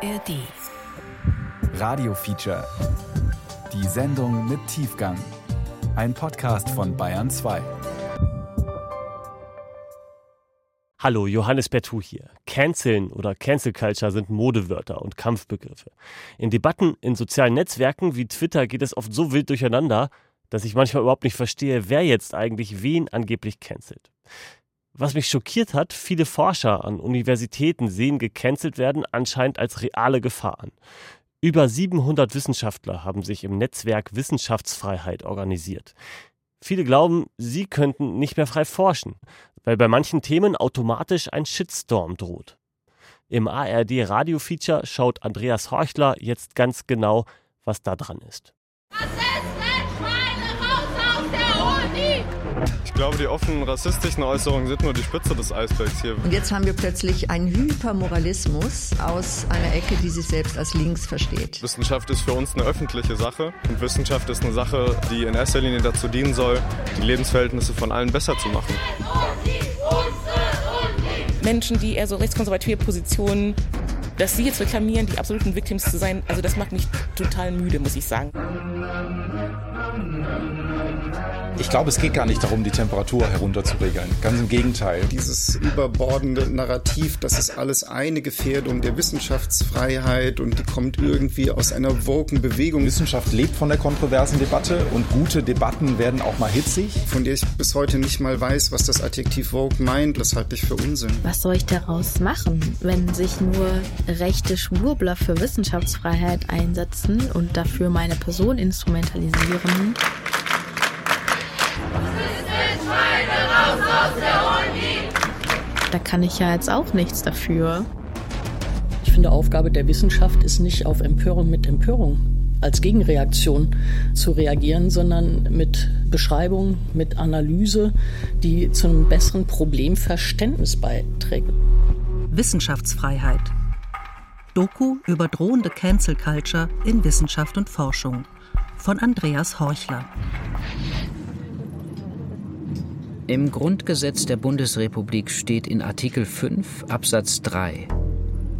ARD. Radio Feature. Die Sendung mit Tiefgang. Ein Podcast von Bayern 2. Hallo, Johannes Bertou hier. Canceln oder Cancel Culture sind Modewörter und Kampfbegriffe. In Debatten in sozialen Netzwerken wie Twitter geht es oft so wild durcheinander, dass ich manchmal überhaupt nicht verstehe, wer jetzt eigentlich wen angeblich cancelt. Was mich schockiert hat, viele Forscher an Universitäten sehen gecancelt werden anscheinend als reale Gefahr an. Über 700 Wissenschaftler haben sich im Netzwerk Wissenschaftsfreiheit organisiert. Viele glauben, sie könnten nicht mehr frei forschen, weil bei manchen Themen automatisch ein Shitstorm droht. Im ARD Radio Feature schaut Andreas Horchler jetzt ganz genau, was da dran ist. Ich glaube, die offenen rassistischen Äußerungen sind nur die Spitze des Eisbergs hier. Und jetzt haben wir plötzlich einen Hypermoralismus aus einer Ecke, die sich selbst als links versteht. Wissenschaft ist für uns eine öffentliche Sache und Wissenschaft ist eine Sache, die in erster Linie dazu dienen soll, die Lebensverhältnisse von allen besser zu machen. Menschen, die eher so rechtskonservative Positionen, dass sie jetzt reklamieren, die absoluten Victims zu sein, also das macht mich total müde, muss ich sagen. Ich glaube, es geht gar nicht darum, die Temperatur herunterzuregeln. Ganz im Gegenteil. Dieses überbordende Narrativ, das ist alles eine Gefährdung der Wissenschaftsfreiheit und die kommt irgendwie aus einer woken Bewegung. Wissenschaft lebt von der kontroversen Debatte und gute Debatten werden auch mal hitzig. Von der ich bis heute nicht mal weiß, was das Adjektiv woke meint. Das halte ich für Unsinn. Was soll ich daraus machen, wenn sich nur rechte Schwurbler für Wissenschaftsfreiheit einsetzen und dafür meine Person instrumentalisieren? Da kann ich ja jetzt auch nichts dafür. Ich finde, Aufgabe der Wissenschaft ist nicht auf Empörung mit Empörung als Gegenreaktion zu reagieren, sondern mit Beschreibung, mit Analyse, die zu einem besseren Problemverständnis beiträgt. Wissenschaftsfreiheit. Doku über drohende Cancel Culture in Wissenschaft und Forschung von Andreas Horchler. Im Grundgesetz der Bundesrepublik steht in Artikel 5 Absatz 3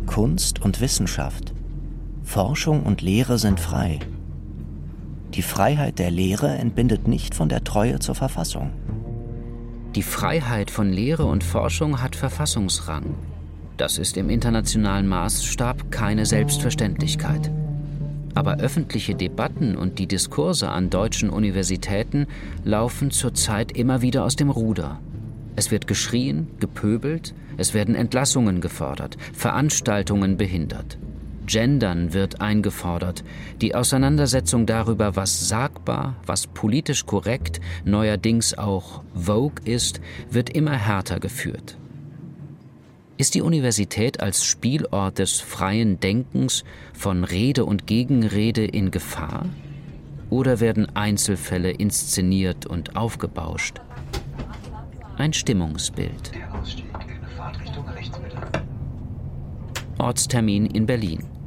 Kunst und Wissenschaft, Forschung und Lehre sind frei. Die Freiheit der Lehre entbindet nicht von der Treue zur Verfassung. Die Freiheit von Lehre und Forschung hat Verfassungsrang. Das ist im internationalen Maßstab keine Selbstverständlichkeit. Aber öffentliche Debatten und die Diskurse an deutschen Universitäten laufen zurzeit immer wieder aus dem Ruder. Es wird geschrien, gepöbelt, es werden Entlassungen gefordert, Veranstaltungen behindert. Gendern wird eingefordert. Die Auseinandersetzung darüber, was sagbar, was politisch korrekt, neuerdings auch Vogue ist, wird immer härter geführt. Ist die Universität als Spielort des freien Denkens von Rede und Gegenrede in Gefahr? Oder werden Einzelfälle inszeniert und aufgebauscht? Ein Stimmungsbild. Ortstermin in Berlin.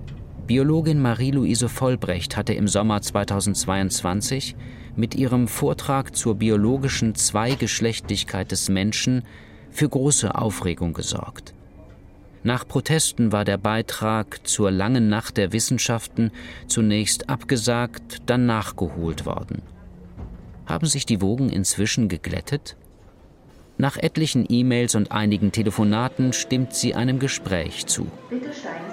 Biologin Marie-Louise Vollbrecht hatte im Sommer 2022 mit ihrem Vortrag zur biologischen Zweigeschlechtlichkeit des Menschen für große Aufregung gesorgt. Nach Protesten war der Beitrag zur langen Nacht der Wissenschaften zunächst abgesagt, dann nachgeholt worden. Haben sich die Wogen inzwischen geglättet? Nach etlichen E-Mails und einigen Telefonaten stimmt sie einem Gespräch zu. Bitte steigen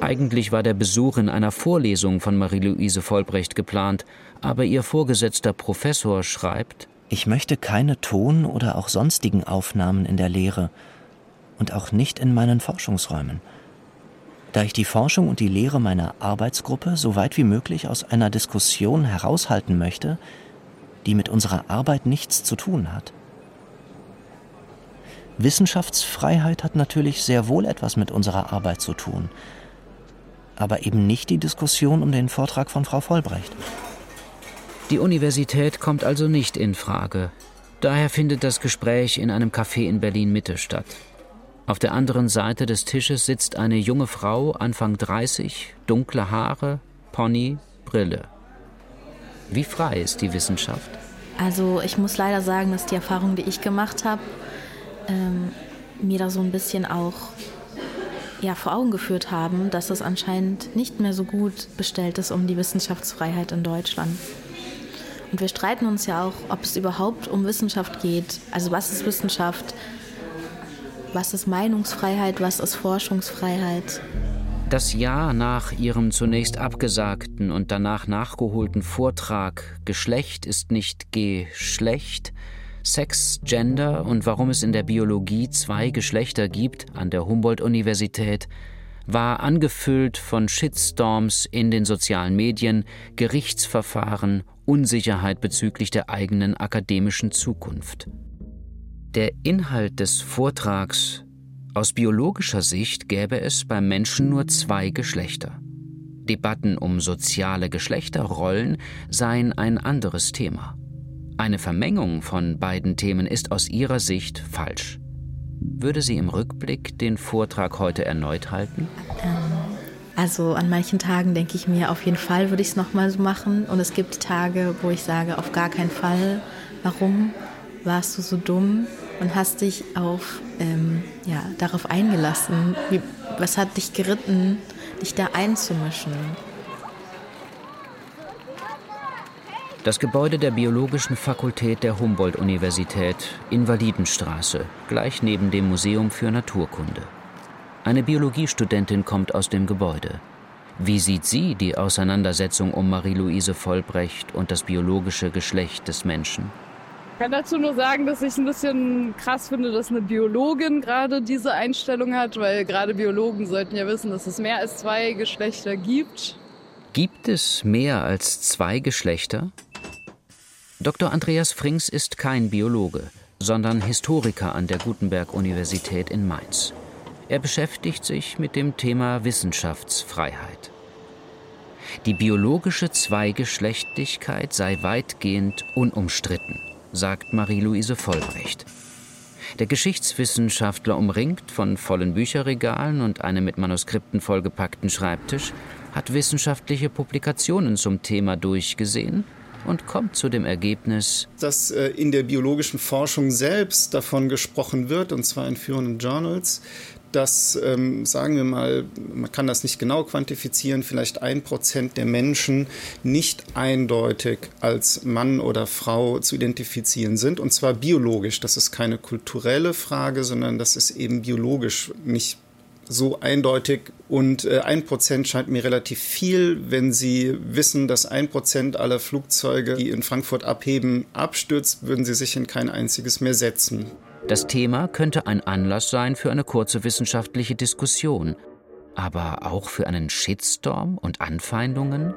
Eigentlich war der Besuch in einer Vorlesung von Marie-Louise Vollbrecht geplant, aber ihr vorgesetzter Professor schreibt, ich möchte keine Ton- oder auch sonstigen Aufnahmen in der Lehre und auch nicht in meinen Forschungsräumen. Da ich die Forschung und die Lehre meiner Arbeitsgruppe so weit wie möglich aus einer Diskussion heraushalten möchte, die mit unserer Arbeit nichts zu tun hat. Wissenschaftsfreiheit hat natürlich sehr wohl etwas mit unserer Arbeit zu tun, aber eben nicht die Diskussion um den Vortrag von Frau Vollbrecht. Die Universität kommt also nicht in Frage. Daher findet das Gespräch in einem Café in Berlin Mitte statt. Auf der anderen Seite des Tisches sitzt eine junge Frau, Anfang 30, dunkle Haare, Pony, Brille. Wie frei ist die Wissenschaft? Also ich muss leider sagen, dass die Erfahrung, die ich gemacht habe, ähm, mir da so ein bisschen auch ja, vor Augen geführt haben, dass es anscheinend nicht mehr so gut bestellt ist um die Wissenschaftsfreiheit in Deutschland. Und wir streiten uns ja auch, ob es überhaupt um Wissenschaft geht. Also was ist Wissenschaft? Was ist Meinungsfreiheit? Was ist Forschungsfreiheit? Das Jahr nach ihrem zunächst abgesagten und danach nachgeholten Vortrag Geschlecht ist nicht Geschlecht, Sex, Gender und warum es in der Biologie zwei Geschlechter gibt an der Humboldt-Universität war angefüllt von Shitstorms in den sozialen Medien, Gerichtsverfahren, Unsicherheit bezüglich der eigenen akademischen Zukunft. Der Inhalt des Vortrags aus biologischer Sicht gäbe es beim Menschen nur zwei Geschlechter. Debatten um soziale Geschlechterrollen seien ein anderes Thema. Eine Vermengung von beiden Themen ist aus ihrer Sicht falsch. Würde sie im Rückblick den Vortrag heute erneut halten? Ähm, also an manchen Tagen denke ich mir, auf jeden Fall würde ich es nochmal so machen. Und es gibt Tage, wo ich sage, auf gar keinen Fall. Warum warst du so dumm und hast dich auf, ähm, ja, darauf eingelassen? Wie, was hat dich geritten, dich da einzumischen? Das Gebäude der Biologischen Fakultät der Humboldt-Universität, Invalidenstraße, gleich neben dem Museum für Naturkunde. Eine Biologiestudentin kommt aus dem Gebäude. Wie sieht sie die Auseinandersetzung um Marie-Louise Vollbrecht und das biologische Geschlecht des Menschen? Ich kann dazu nur sagen, dass ich es ein bisschen krass finde, dass eine Biologin gerade diese Einstellung hat, weil gerade Biologen sollten ja wissen, dass es mehr als zwei Geschlechter gibt. Gibt es mehr als zwei Geschlechter? Dr. Andreas Frings ist kein Biologe, sondern Historiker an der Gutenberg-Universität in Mainz. Er beschäftigt sich mit dem Thema Wissenschaftsfreiheit. Die biologische Zweigeschlechtlichkeit sei weitgehend unumstritten, sagt Marie-Louise Vollbrecht. Der Geschichtswissenschaftler, umringt von vollen Bücherregalen und einem mit Manuskripten vollgepackten Schreibtisch, hat wissenschaftliche Publikationen zum Thema durchgesehen und kommt zu dem Ergebnis, dass äh, in der biologischen Forschung selbst davon gesprochen wird, und zwar in führenden Journals, dass, ähm, sagen wir mal, man kann das nicht genau quantifizieren, vielleicht ein Prozent der Menschen nicht eindeutig als Mann oder Frau zu identifizieren sind, und zwar biologisch. Das ist keine kulturelle Frage, sondern das ist eben biologisch nicht so eindeutig und äh, ein Prozent scheint mir relativ viel. Wenn Sie wissen, dass ein Prozent aller Flugzeuge, die in Frankfurt abheben, abstürzt, würden Sie sich in kein einziges mehr setzen. Das Thema könnte ein Anlass sein für eine kurze wissenschaftliche Diskussion, aber auch für einen Shitstorm und Anfeindungen?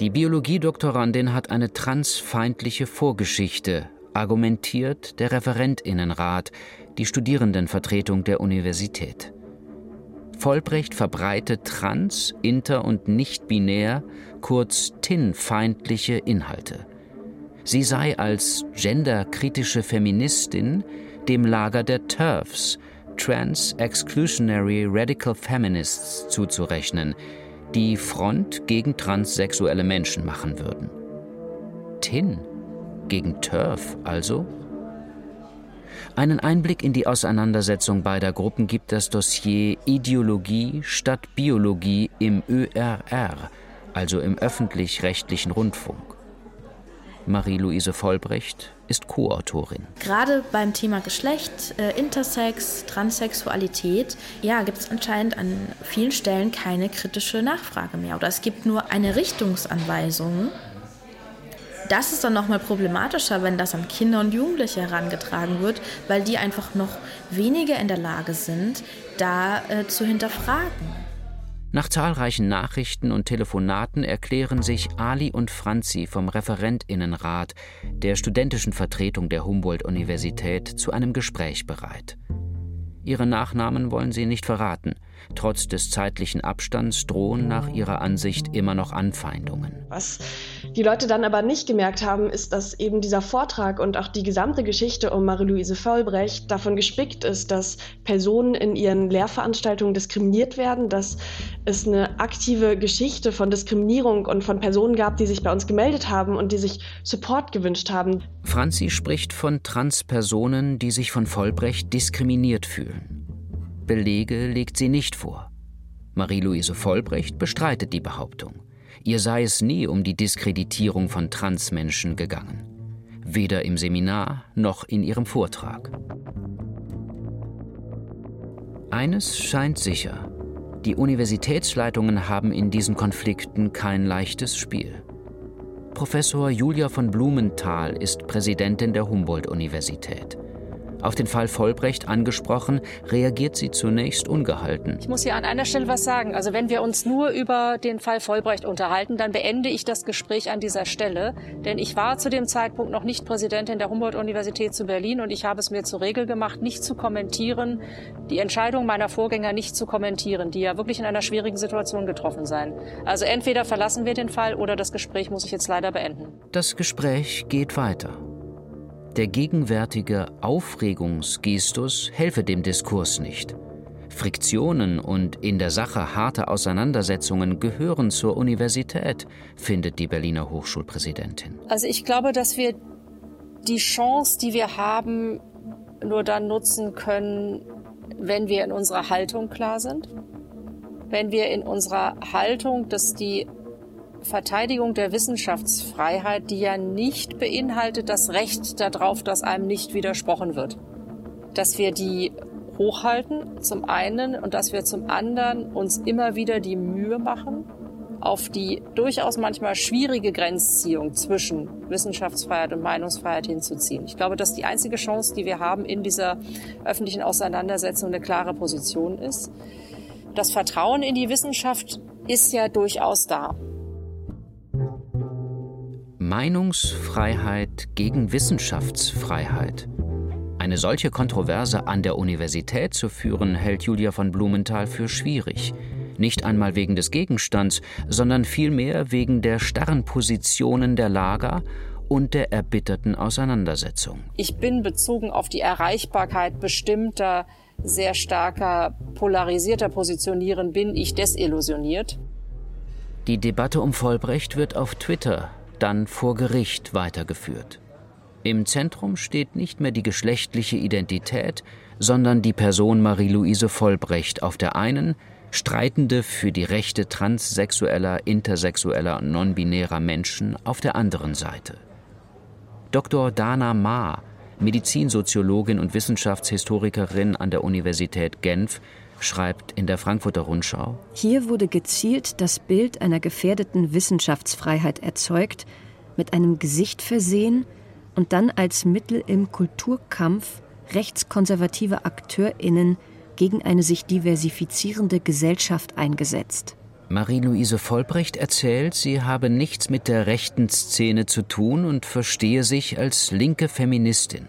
Die Biologiedoktorandin hat eine transfeindliche Vorgeschichte, argumentiert der Referentinnenrat, die Studierendenvertretung der Universität. Vollbrecht verbreitet trans-, inter- und nicht-binär, kurz TIN-feindliche Inhalte. Sie sei als genderkritische Feministin dem Lager der TERFs, Trans Exclusionary Radical Feminists, zuzurechnen, die Front gegen transsexuelle Menschen machen würden. TIN gegen TERF also? Einen Einblick in die Auseinandersetzung beider Gruppen gibt das Dossier Ideologie statt Biologie im ÖRR, also im öffentlich-rechtlichen Rundfunk. Marie-Louise Vollbrecht ist Co-Autorin. Gerade beim Thema Geschlecht, äh, Intersex, Transsexualität, ja, gibt es anscheinend an vielen Stellen keine kritische Nachfrage mehr. Oder es gibt nur eine Richtungsanweisung, das ist dann nochmal problematischer, wenn das an Kinder und Jugendliche herangetragen wird, weil die einfach noch weniger in der Lage sind, da äh, zu hinterfragen. Nach zahlreichen Nachrichten und Telefonaten erklären sich Ali und Franzi vom Referentinnenrat der studentischen Vertretung der Humboldt-Universität zu einem Gespräch bereit. Ihre Nachnamen wollen sie nicht verraten. Trotz des zeitlichen Abstands drohen nach ihrer Ansicht immer noch Anfeindungen. Was die Leute dann aber nicht gemerkt haben, ist, dass eben dieser Vortrag und auch die gesamte Geschichte um Marie-Louise Vollbrecht davon gespickt ist, dass Personen in ihren Lehrveranstaltungen diskriminiert werden, dass es eine aktive Geschichte von Diskriminierung und von Personen gab, die sich bei uns gemeldet haben und die sich Support gewünscht haben. Franzi spricht von Transpersonen, die sich von Vollbrecht diskriminiert fühlen. Belege legt sie nicht vor. Marie-Louise Vollbrecht bestreitet die Behauptung. Ihr sei es nie um die Diskreditierung von Transmenschen gegangen. Weder im Seminar noch in ihrem Vortrag. Eines scheint sicher. Die Universitätsleitungen haben in diesen Konflikten kein leichtes Spiel. Professor Julia von Blumenthal ist Präsidentin der Humboldt-Universität. Auf den Fall Vollbrecht angesprochen, reagiert sie zunächst ungehalten. Ich muss hier an einer Stelle was sagen. Also wenn wir uns nur über den Fall Vollbrecht unterhalten, dann beende ich das Gespräch an dieser Stelle. Denn ich war zu dem Zeitpunkt noch nicht Präsidentin der Humboldt-Universität zu Berlin und ich habe es mir zur Regel gemacht, nicht zu kommentieren, die Entscheidung meiner Vorgänger nicht zu kommentieren, die ja wirklich in einer schwierigen Situation getroffen seien. Also entweder verlassen wir den Fall oder das Gespräch muss ich jetzt leider beenden. Das Gespräch geht weiter. Der gegenwärtige Aufregungsgestus helfe dem Diskurs nicht. Friktionen und in der Sache harte Auseinandersetzungen gehören zur Universität, findet die Berliner Hochschulpräsidentin. Also ich glaube, dass wir die Chance, die wir haben, nur dann nutzen können, wenn wir in unserer Haltung klar sind. Wenn wir in unserer Haltung, dass die Verteidigung der Wissenschaftsfreiheit, die ja nicht beinhaltet das Recht darauf, dass einem nicht widersprochen wird. Dass wir die hochhalten, zum einen, und dass wir zum anderen uns immer wieder die Mühe machen, auf die durchaus manchmal schwierige Grenzziehung zwischen Wissenschaftsfreiheit und Meinungsfreiheit hinzuziehen. Ich glaube, dass die einzige Chance, die wir haben in dieser öffentlichen Auseinandersetzung, eine klare Position ist. Das Vertrauen in die Wissenschaft ist ja durchaus da. Meinungsfreiheit gegen Wissenschaftsfreiheit. Eine solche Kontroverse an der Universität zu führen, hält Julia von Blumenthal für schwierig. Nicht einmal wegen des Gegenstands, sondern vielmehr wegen der starren Positionen der Lager und der erbitterten Auseinandersetzung. Ich bin bezogen auf die Erreichbarkeit bestimmter, sehr starker, polarisierter Positionieren, bin ich desillusioniert. Die Debatte um Vollbrecht wird auf Twitter dann vor Gericht weitergeführt. Im Zentrum steht nicht mehr die geschlechtliche Identität, sondern die Person Marie-Louise Vollbrecht auf der einen, Streitende für die Rechte transsexueller, intersexueller und nonbinärer Menschen auf der anderen Seite. Dr. Dana Ma, Medizinsoziologin und Wissenschaftshistorikerin an der Universität Genf, schreibt in der Frankfurter Rundschau. Hier wurde gezielt das Bild einer gefährdeten Wissenschaftsfreiheit erzeugt, mit einem Gesicht versehen und dann als Mittel im Kulturkampf rechtskonservative AkteurInnen gegen eine sich diversifizierende Gesellschaft eingesetzt. Marie-Louise Vollbrecht erzählt, sie habe nichts mit der rechten Szene zu tun und verstehe sich als linke Feministin.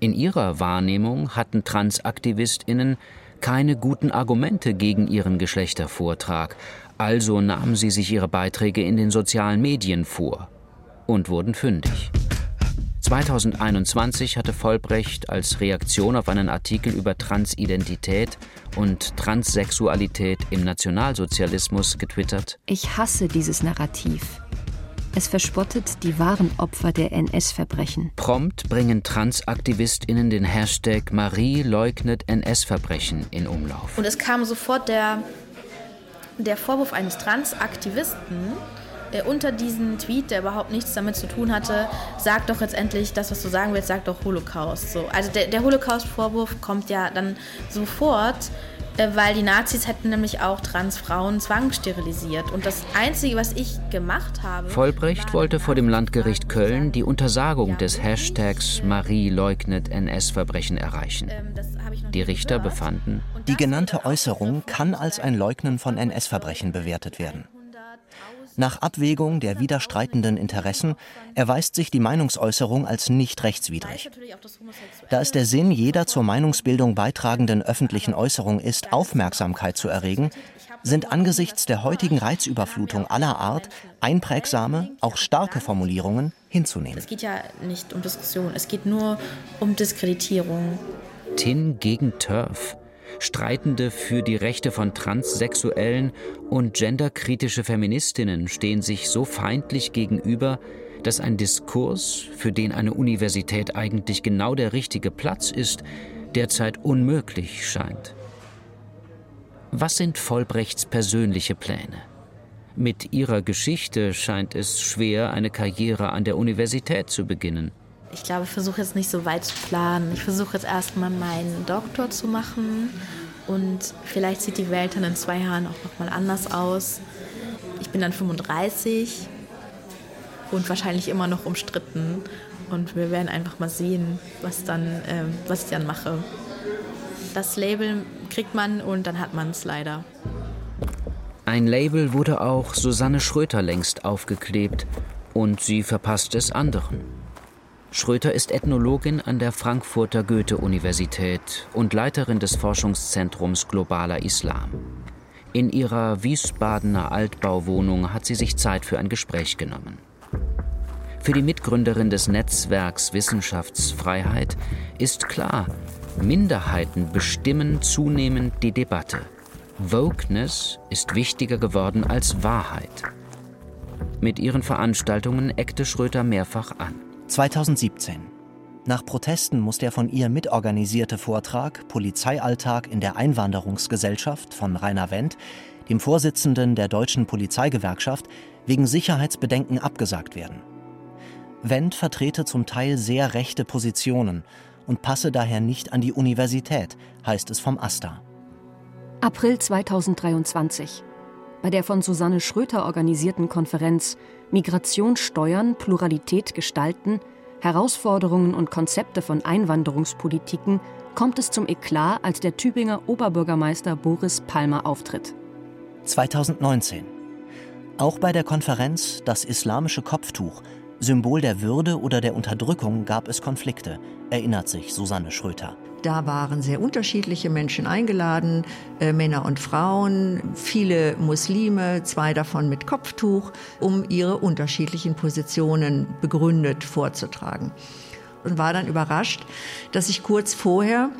In ihrer Wahrnehmung hatten TransaktivistInnen keine guten Argumente gegen ihren Geschlechtervortrag, also nahmen sie sich ihre Beiträge in den sozialen Medien vor und wurden fündig. 2021 hatte Vollbrecht als Reaktion auf einen Artikel über Transidentität und Transsexualität im Nationalsozialismus getwittert: Ich hasse dieses Narrativ. Es verspottet die wahren Opfer der NS-Verbrechen. Prompt bringen TransaktivistInnen den Hashtag Marie leugnet NS-Verbrechen in Umlauf. Und es kam sofort der, der Vorwurf eines Transaktivisten, äh, unter diesen Tweet, der überhaupt nichts damit zu tun hatte, sag doch jetzt endlich das, was du sagen willst, sag doch Holocaust. So. Also der, der Holocaust-Vorwurf kommt ja dann sofort weil die Nazis hätten nämlich auch Transfrauen zwangssterilisiert. Und das Einzige, was ich gemacht habe. Vollbrecht wollte vor dem Landgericht Köln die Untersagung des Hashtags Marie leugnet NS-Verbrechen erreichen. Ähm, die Richter befanden, die genannte Äußerung kann als ein Leugnen von NS-Verbrechen bewertet werden. Nach Abwägung der widerstreitenden Interessen erweist sich die Meinungsäußerung als nicht rechtswidrig. Da es der Sinn jeder zur Meinungsbildung beitragenden öffentlichen Äußerung ist, Aufmerksamkeit zu erregen, sind angesichts der heutigen Reizüberflutung aller Art einprägsame, auch starke Formulierungen hinzunehmen. Es geht ja nicht um Diskussion, es geht nur um Diskreditierung. Tin gegen Turf. Streitende für die Rechte von Transsexuellen und genderkritische Feministinnen stehen sich so feindlich gegenüber, dass ein Diskurs, für den eine Universität eigentlich genau der richtige Platz ist, derzeit unmöglich scheint. Was sind Vollbrechts persönliche Pläne? Mit ihrer Geschichte scheint es schwer, eine Karriere an der Universität zu beginnen. Ich glaube, ich versuche jetzt nicht so weit zu planen. Ich versuche jetzt erstmal meinen Doktor zu machen und vielleicht sieht die Welt dann in zwei Jahren auch nochmal anders aus. Ich bin dann 35 und wahrscheinlich immer noch umstritten. Und wir werden einfach mal sehen, was, dann, äh, was ich dann mache. Das Label kriegt man und dann hat man es leider. Ein Label wurde auch Susanne Schröter längst aufgeklebt und sie verpasst es anderen. Schröter ist Ethnologin an der Frankfurter Goethe-Universität und Leiterin des Forschungszentrums Globaler Islam. In ihrer Wiesbadener Altbauwohnung hat sie sich Zeit für ein Gespräch genommen. Für die Mitgründerin des Netzwerks Wissenschaftsfreiheit ist klar, Minderheiten bestimmen zunehmend die Debatte. Wokeness ist wichtiger geworden als Wahrheit. Mit ihren Veranstaltungen eckte Schröter mehrfach an. 2017. Nach Protesten muss der von ihr mitorganisierte Vortrag Polizeialltag in der Einwanderungsgesellschaft von Rainer Wendt, dem Vorsitzenden der Deutschen Polizeigewerkschaft, wegen Sicherheitsbedenken abgesagt werden. Wendt vertrete zum Teil sehr rechte Positionen und passe daher nicht an die Universität, heißt es vom AStA. April 2023. Bei der von Susanne Schröter organisierten Konferenz Migration steuern, Pluralität gestalten, Herausforderungen und Konzepte von Einwanderungspolitiken kommt es zum Eklat, als der Tübinger Oberbürgermeister Boris Palmer auftritt. 2019. Auch bei der Konferenz Das islamische Kopftuch, Symbol der Würde oder der Unterdrückung, gab es Konflikte, erinnert sich Susanne Schröter. Da waren sehr unterschiedliche Menschen eingeladen, äh, Männer und Frauen, viele Muslime, zwei davon mit Kopftuch, um ihre unterschiedlichen Positionen begründet vorzutragen. Und war dann überrascht, dass ich kurz vorher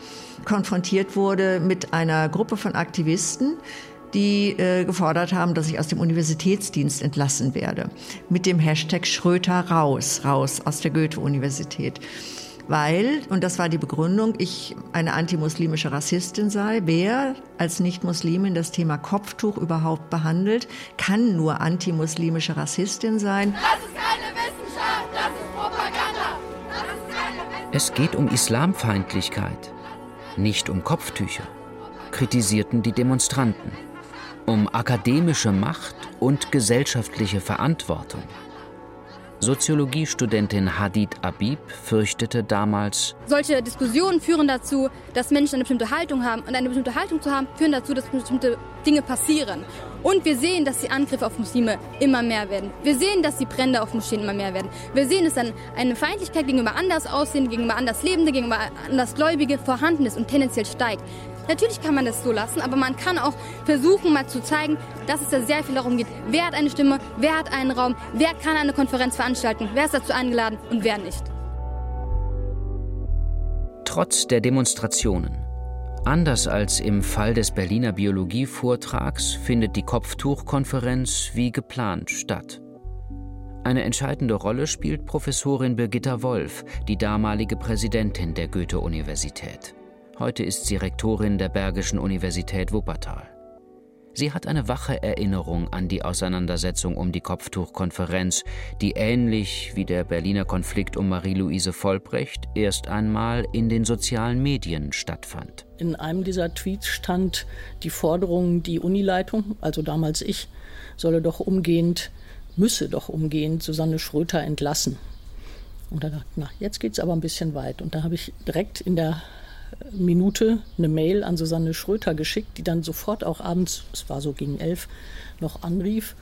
konfrontiert wurde mit einer Gruppe von Aktivisten, die äh, gefordert haben, dass ich aus dem Universitätsdienst entlassen werde. Mit dem Hashtag Schröter raus, raus aus der Goethe-Universität weil, und das war die Begründung, ich eine antimuslimische Rassistin sei. Wer als Nicht-Muslimin das Thema Kopftuch überhaupt behandelt, kann nur antimuslimische Rassistin sein. Das ist keine Wissenschaft, das ist Propaganda. Das ist keine es geht um Islamfeindlichkeit, nicht um Kopftücher, kritisierten die Demonstranten. Um akademische Macht und gesellschaftliche Verantwortung. Soziologiestudentin Hadid Abib fürchtete damals, solche Diskussionen führen dazu, dass Menschen eine bestimmte Haltung haben. Und eine bestimmte Haltung zu haben, führen dazu, dass bestimmte Dinge passieren. Und wir sehen, dass die Angriffe auf Muslime immer mehr werden. Wir sehen, dass die Brände auf Moscheen immer mehr werden. Wir sehen, dass dann eine Feindlichkeit gegenüber anders aussehen, gegenüber anders Lebende, gegenüber anders Gläubige vorhanden ist und tendenziell steigt. Natürlich kann man das so lassen, aber man kann auch versuchen, mal zu zeigen, dass es da sehr viel darum geht, wer hat eine Stimme, wer hat einen Raum, wer kann eine Konferenz veranstalten, wer ist dazu eingeladen und wer nicht. Trotz der Demonstrationen. Anders als im Fall des Berliner Biologievortrags findet die Kopftuchkonferenz wie geplant statt. Eine entscheidende Rolle spielt Professorin Birgitta Wolf, die damalige Präsidentin der Goethe-Universität. Heute ist sie Rektorin der Bergischen Universität Wuppertal. Sie hat eine wache Erinnerung an die Auseinandersetzung um die Kopftuchkonferenz, die ähnlich wie der Berliner Konflikt um Marie-Louise Vollbrecht erst einmal in den sozialen Medien stattfand. In einem dieser Tweets stand die Forderung, die Unileitung, also damals ich, solle doch umgehend, müsse doch umgehend Susanne Schröter entlassen. Und da dachte ich, na, jetzt geht es aber ein bisschen weit. Und da habe ich direkt in der Minute eine Mail an Susanne Schröter geschickt, die dann sofort auch abends, es war so gegen elf, noch anrief.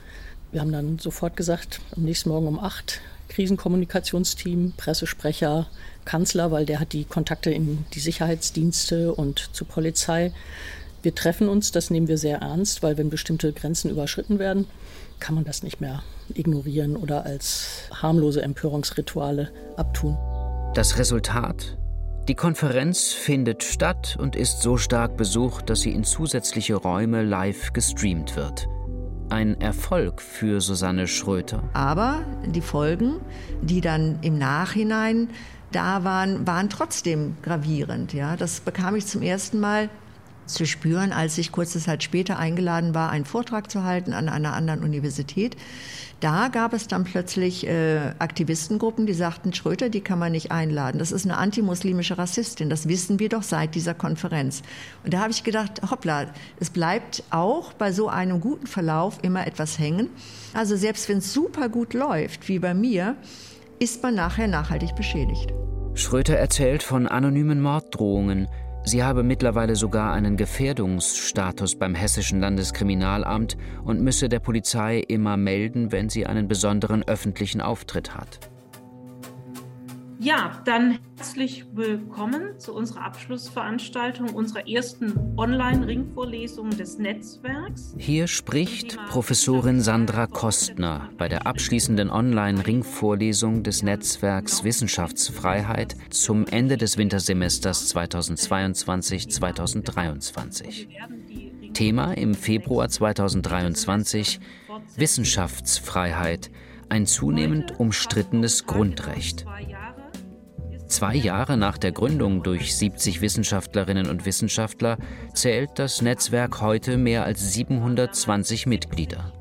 Wir haben dann sofort gesagt, am nächsten Morgen um acht, Krisenkommunikationsteam, Pressesprecher, Kanzler, weil der hat die Kontakte in die Sicherheitsdienste und zur Polizei. Wir treffen uns, das nehmen wir sehr ernst, weil wenn bestimmte Grenzen überschritten werden, kann man das nicht mehr ignorieren oder als harmlose Empörungsrituale abtun. Das Resultat? Die Konferenz findet statt und ist so stark besucht, dass sie in zusätzliche Räume live gestreamt wird. Ein Erfolg für Susanne Schröter. Aber die Folgen, die dann im Nachhinein da waren, waren trotzdem gravierend. Ja, das bekam ich zum ersten Mal zu spüren, als ich kurze Zeit später eingeladen war, einen Vortrag zu halten an einer anderen Universität. Da gab es dann plötzlich äh, Aktivistengruppen, die sagten, Schröter, die kann man nicht einladen. Das ist eine antimuslimische Rassistin. Das wissen wir doch seit dieser Konferenz. Und da habe ich gedacht, hoppla, es bleibt auch bei so einem guten Verlauf immer etwas hängen. Also selbst wenn es super gut läuft, wie bei mir, ist man nachher nachhaltig beschädigt. Schröter erzählt von anonymen Morddrohungen, Sie habe mittlerweile sogar einen Gefährdungsstatus beim Hessischen Landeskriminalamt und müsse der Polizei immer melden, wenn sie einen besonderen öffentlichen Auftritt hat. Ja, dann herzlich willkommen zu unserer Abschlussveranstaltung unserer ersten Online-Ringvorlesung des Netzwerks. Hier spricht Professorin Sandra Kostner bei der abschließenden Online-Ringvorlesung des Netzwerks Wissenschaftsfreiheit zum Ende des Wintersemesters 2022-2023. Thema im Februar 2023 Wissenschaftsfreiheit, ein zunehmend umstrittenes Grundrecht. Zwei Jahre nach der Gründung durch 70 Wissenschaftlerinnen und Wissenschaftler zählt das Netzwerk heute mehr als 720 Mitglieder.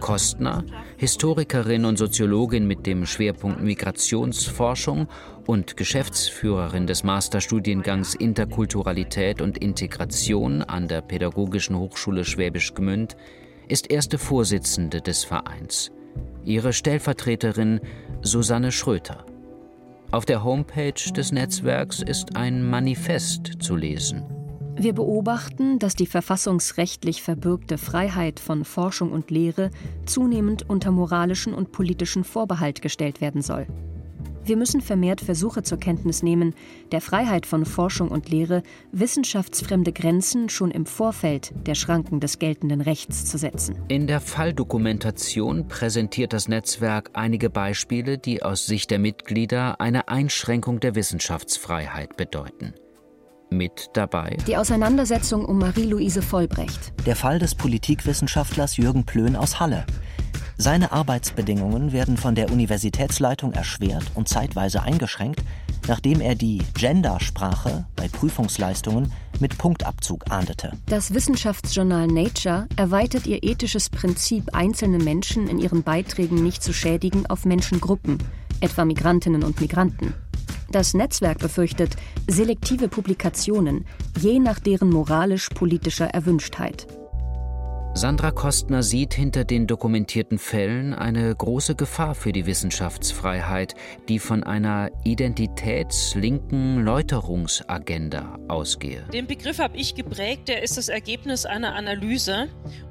Kostner, Historikerin und Soziologin mit dem Schwerpunkt Migrationsforschung und Geschäftsführerin des Masterstudiengangs Interkulturalität und Integration an der Pädagogischen Hochschule Schwäbisch Gmünd, ist erste Vorsitzende des Vereins. Ihre Stellvertreterin Susanne Schröter. Auf der Homepage des Netzwerks ist ein Manifest zu lesen. Wir beobachten, dass die verfassungsrechtlich verbürgte Freiheit von Forschung und Lehre zunehmend unter moralischen und politischen Vorbehalt gestellt werden soll. Wir müssen vermehrt Versuche zur Kenntnis nehmen, der Freiheit von Forschung und Lehre wissenschaftsfremde Grenzen schon im Vorfeld der Schranken des geltenden Rechts zu setzen. In der Falldokumentation präsentiert das Netzwerk einige Beispiele, die aus Sicht der Mitglieder eine Einschränkung der Wissenschaftsfreiheit bedeuten. Mit dabei die Auseinandersetzung um Marie-Louise Vollbrecht. Der Fall des Politikwissenschaftlers Jürgen Plön aus Halle. Seine Arbeitsbedingungen werden von der Universitätsleitung erschwert und zeitweise eingeschränkt, nachdem er die Gendersprache bei Prüfungsleistungen mit Punktabzug ahndete. Das Wissenschaftsjournal Nature erweitert ihr ethisches Prinzip, einzelne Menschen in ihren Beiträgen nicht zu schädigen, auf Menschengruppen, etwa Migrantinnen und Migranten. Das Netzwerk befürchtet selektive Publikationen, je nach deren moralisch-politischer Erwünschtheit. Sandra Kostner sieht hinter den dokumentierten Fällen eine große Gefahr für die Wissenschaftsfreiheit, die von einer identitätslinken Läuterungsagenda ausgehe. Den Begriff habe ich geprägt, der ist das Ergebnis einer Analyse.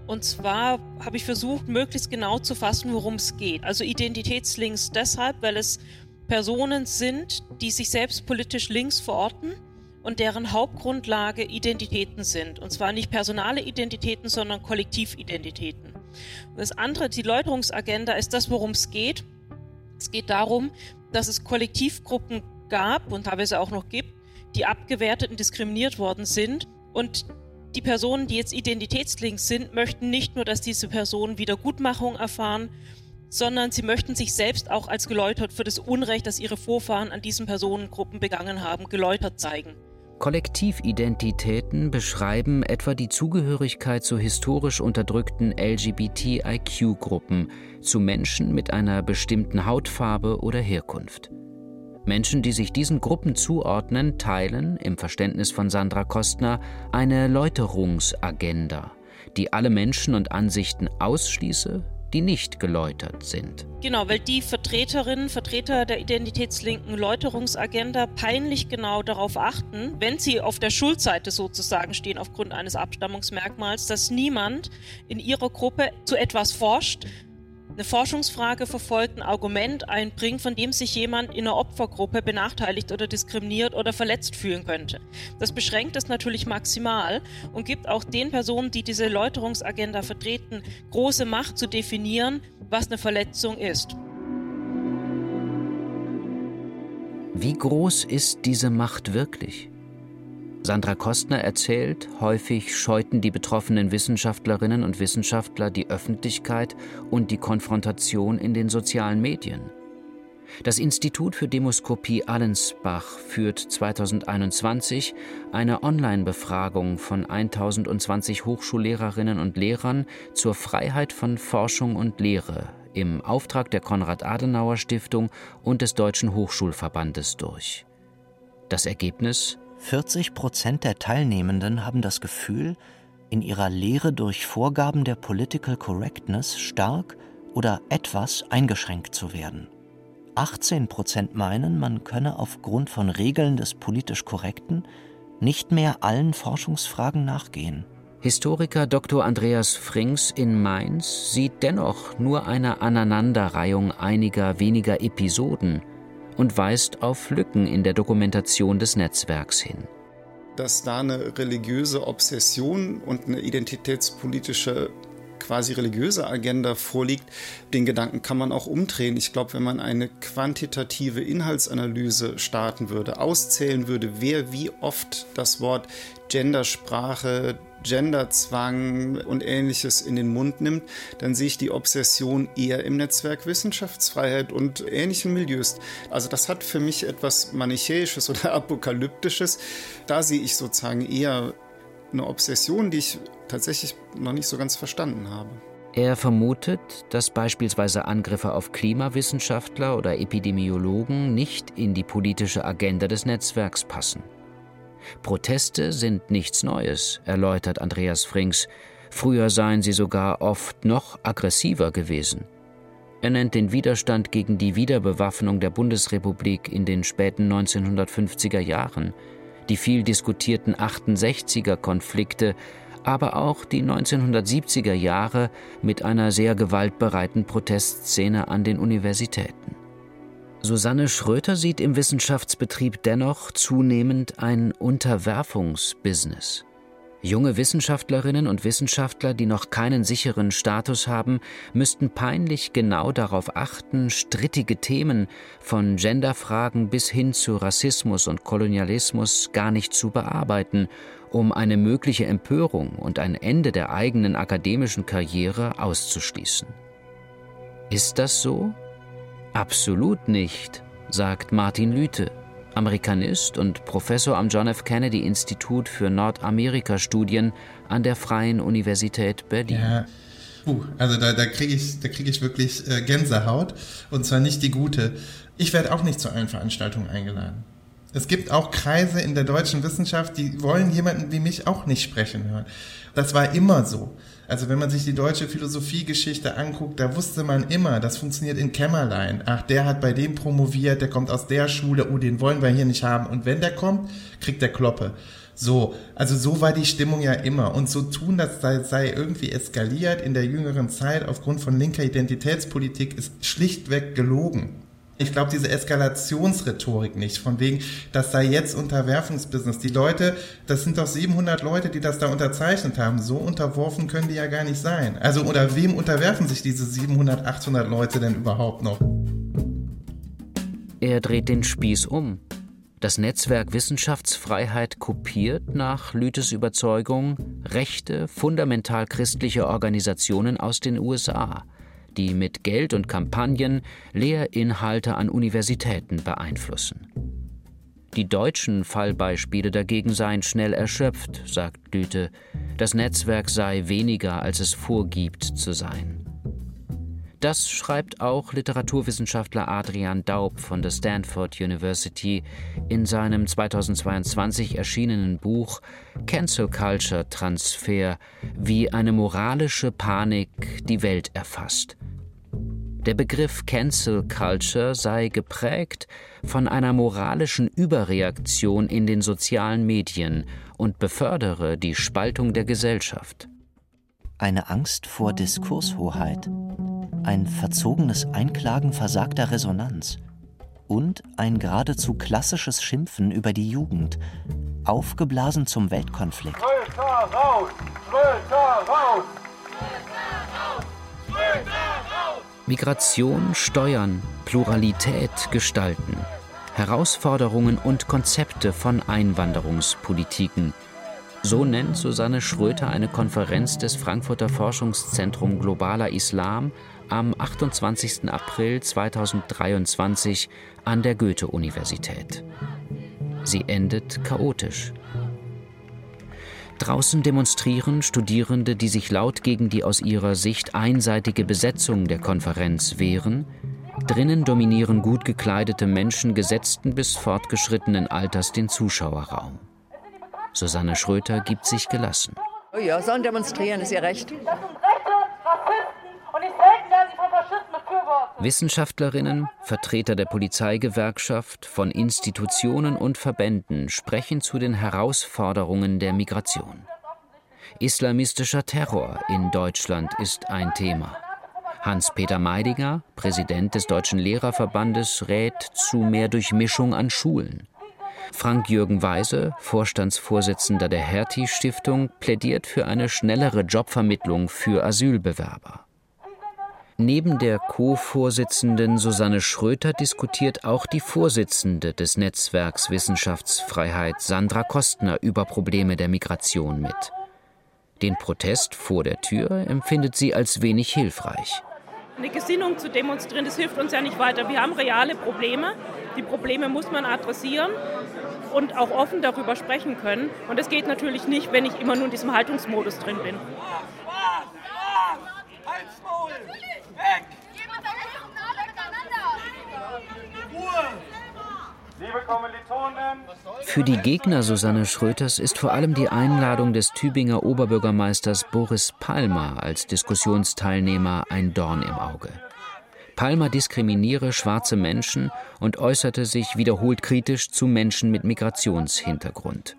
Und zwar habe ich versucht, möglichst genau zu fassen, worum es geht. Also Identitätslinks deshalb, weil es Personen sind, die sich selbst politisch links verorten und deren Hauptgrundlage Identitäten sind. Und zwar nicht personale Identitäten, sondern Kollektividentitäten. Und das andere, die Läuterungsagenda, ist das, worum es geht. Es geht darum, dass es Kollektivgruppen gab und teilweise auch noch gibt, die abgewertet und diskriminiert worden sind. Und die Personen, die jetzt Identitätslinks sind, möchten nicht nur, dass diese Personen Wiedergutmachung erfahren, sondern sie möchten sich selbst auch als geläutert für das Unrecht, das ihre Vorfahren an diesen Personengruppen begangen haben, geläutert zeigen. Kollektividentitäten beschreiben etwa die Zugehörigkeit zu historisch unterdrückten LGBTIQ-Gruppen, zu Menschen mit einer bestimmten Hautfarbe oder Herkunft. Menschen, die sich diesen Gruppen zuordnen, teilen, im Verständnis von Sandra Kostner, eine Läuterungsagenda, die alle Menschen und Ansichten ausschließe, die nicht geläutert sind. Genau, weil die Vertreterinnen, Vertreter der identitätslinken Läuterungsagenda peinlich genau darauf achten, wenn sie auf der Schuldseite sozusagen stehen aufgrund eines Abstammungsmerkmals, dass niemand in ihrer Gruppe zu etwas forscht, eine Forschungsfrage verfolgt, ein Argument einbringt, von dem sich jemand in einer Opfergruppe benachteiligt oder diskriminiert oder verletzt fühlen könnte. Das beschränkt es natürlich maximal und gibt auch den Personen, die diese Läuterungsagenda vertreten, große Macht zu definieren, was eine Verletzung ist. Wie groß ist diese Macht wirklich? Sandra Kostner erzählt, häufig scheuten die betroffenen Wissenschaftlerinnen und Wissenschaftler die Öffentlichkeit und die Konfrontation in den sozialen Medien. Das Institut für Demoskopie Allensbach führt 2021 eine Online-Befragung von 1020 Hochschullehrerinnen und Lehrern zur Freiheit von Forschung und Lehre im Auftrag der Konrad-Adenauer-Stiftung und des Deutschen Hochschulverbandes durch. Das Ergebnis? 40 Prozent der Teilnehmenden haben das Gefühl, in ihrer Lehre durch Vorgaben der Political Correctness stark oder etwas eingeschränkt zu werden. 18 Prozent meinen, man könne aufgrund von Regeln des politisch Korrekten nicht mehr allen Forschungsfragen nachgehen. Historiker Dr. Andreas Frings in Mainz sieht dennoch nur eine Aneinanderreihung einiger weniger Episoden und weist auf Lücken in der Dokumentation des Netzwerks hin. Dass da eine religiöse Obsession und eine identitätspolitische quasi religiöse Agenda vorliegt, den Gedanken kann man auch umdrehen. Ich glaube, wenn man eine quantitative Inhaltsanalyse starten würde, auszählen würde, wer wie oft das Wort Gendersprache, Genderzwang und ähnliches in den Mund nimmt, dann sehe ich die Obsession eher im Netzwerk Wissenschaftsfreiheit und ähnlichen Milieus. Also das hat für mich etwas Manichäisches oder Apokalyptisches. Da sehe ich sozusagen eher eine Obsession, die ich tatsächlich noch nicht so ganz verstanden habe. Er vermutet, dass beispielsweise Angriffe auf Klimawissenschaftler oder Epidemiologen nicht in die politische Agenda des Netzwerks passen. Proteste sind nichts Neues, erläutert Andreas Frings. Früher seien sie sogar oft noch aggressiver gewesen. Er nennt den Widerstand gegen die Wiederbewaffnung der Bundesrepublik in den späten 1950er Jahren, die viel diskutierten 68er Konflikte aber auch die 1970er Jahre mit einer sehr gewaltbereiten Protestszene an den Universitäten. Susanne Schröter sieht im Wissenschaftsbetrieb dennoch zunehmend ein Unterwerfungsbusiness. Junge Wissenschaftlerinnen und Wissenschaftler, die noch keinen sicheren Status haben, müssten peinlich genau darauf achten, strittige Themen von Genderfragen bis hin zu Rassismus und Kolonialismus gar nicht zu bearbeiten, um eine mögliche Empörung und ein Ende der eigenen akademischen Karriere auszuschließen. Ist das so? Absolut nicht, sagt Martin Lüthe. Amerikanist und Professor am John F. Kennedy Institut für Nordamerika-Studien an der Freien Universität Berlin. Ja. Uh, also da, da kriege ich, krieg ich wirklich äh, Gänsehaut und zwar nicht die gute. Ich werde auch nicht zu allen Veranstaltungen eingeladen. Es gibt auch Kreise in der deutschen Wissenschaft, die wollen jemanden wie mich auch nicht sprechen hören. Das war immer so. Also wenn man sich die deutsche Philosophiegeschichte anguckt, da wusste man immer, das funktioniert in Kämmerlein. Ach, der hat bei dem promoviert, der kommt aus der Schule, oh, den wollen wir hier nicht haben. Und wenn der kommt, kriegt der Kloppe. So, also so war die Stimmung ja immer. Und so tun, das sei, sei irgendwie eskaliert in der jüngeren Zeit aufgrund von linker Identitätspolitik, ist schlichtweg gelogen. Ich glaube diese Eskalationsrhetorik nicht, von wegen, das sei jetzt Unterwerfungsbusiness. Die Leute, das sind doch 700 Leute, die das da unterzeichnet haben. So unterworfen können die ja gar nicht sein. Also, oder wem unterwerfen sich diese 700, 800 Leute denn überhaupt noch? Er dreht den Spieß um. Das Netzwerk Wissenschaftsfreiheit kopiert nach Lüthes Überzeugung rechte, fundamental christliche Organisationen aus den USA die mit Geld und Kampagnen Lehrinhalte an Universitäten beeinflussen. Die deutschen Fallbeispiele dagegen seien schnell erschöpft, sagt Lüthe. Das Netzwerk sei weniger, als es vorgibt zu sein. Das schreibt auch Literaturwissenschaftler Adrian Daub von der Stanford University in seinem 2022 erschienenen Buch Cancel Culture Transfer, wie eine moralische Panik die Welt erfasst. Der Begriff Cancel Culture sei geprägt von einer moralischen Überreaktion in den sozialen Medien und befördere die Spaltung der Gesellschaft. Eine Angst vor Diskurshoheit, ein verzogenes Einklagen versagter Resonanz und ein geradezu klassisches Schimpfen über die Jugend, aufgeblasen zum Weltkonflikt. Schröter raus! Schröter raus! Schröter raus! Schröter raus! Migration steuern, Pluralität gestalten, Herausforderungen und Konzepte von Einwanderungspolitiken. So nennt Susanne Schröter eine Konferenz des Frankfurter Forschungszentrum Globaler Islam am 28. April 2023 an der Goethe-Universität. Sie endet chaotisch. Draußen demonstrieren Studierende, die sich laut gegen die aus ihrer Sicht einseitige Besetzung der Konferenz wehren. Drinnen dominieren gut gekleidete Menschen gesetzten bis fortgeschrittenen Alters den Zuschauerraum. Susanne Schröter gibt sich gelassen. Oh ja, sollen demonstrieren, ist ihr Recht. Wissenschaftlerinnen, Vertreter der Polizeigewerkschaft, von Institutionen und Verbänden sprechen zu den Herausforderungen der Migration. Islamistischer Terror in Deutschland ist ein Thema. Hans-Peter Meidinger, Präsident des Deutschen Lehrerverbandes, rät zu mehr Durchmischung an Schulen. Frank-Jürgen Weise, Vorstandsvorsitzender der Hertie-Stiftung, plädiert für eine schnellere Jobvermittlung für Asylbewerber. Neben der Co-Vorsitzenden Susanne Schröter diskutiert auch die Vorsitzende des Netzwerks Wissenschaftsfreiheit Sandra Kostner über Probleme der Migration mit. Den Protest vor der Tür empfindet sie als wenig hilfreich. Eine Gesinnung zu demonstrieren, das hilft uns ja nicht weiter. Wir haben reale Probleme. Die Probleme muss man adressieren und auch offen darüber sprechen können. Und das geht natürlich nicht, wenn ich immer nur in diesem Haltungsmodus drin bin. Für die Gegner Susanne Schröters ist vor allem die Einladung des Tübinger Oberbürgermeisters Boris Palmer als Diskussionsteilnehmer ein Dorn im Auge. Palmer diskriminiere schwarze Menschen und äußerte sich wiederholt kritisch zu Menschen mit Migrationshintergrund.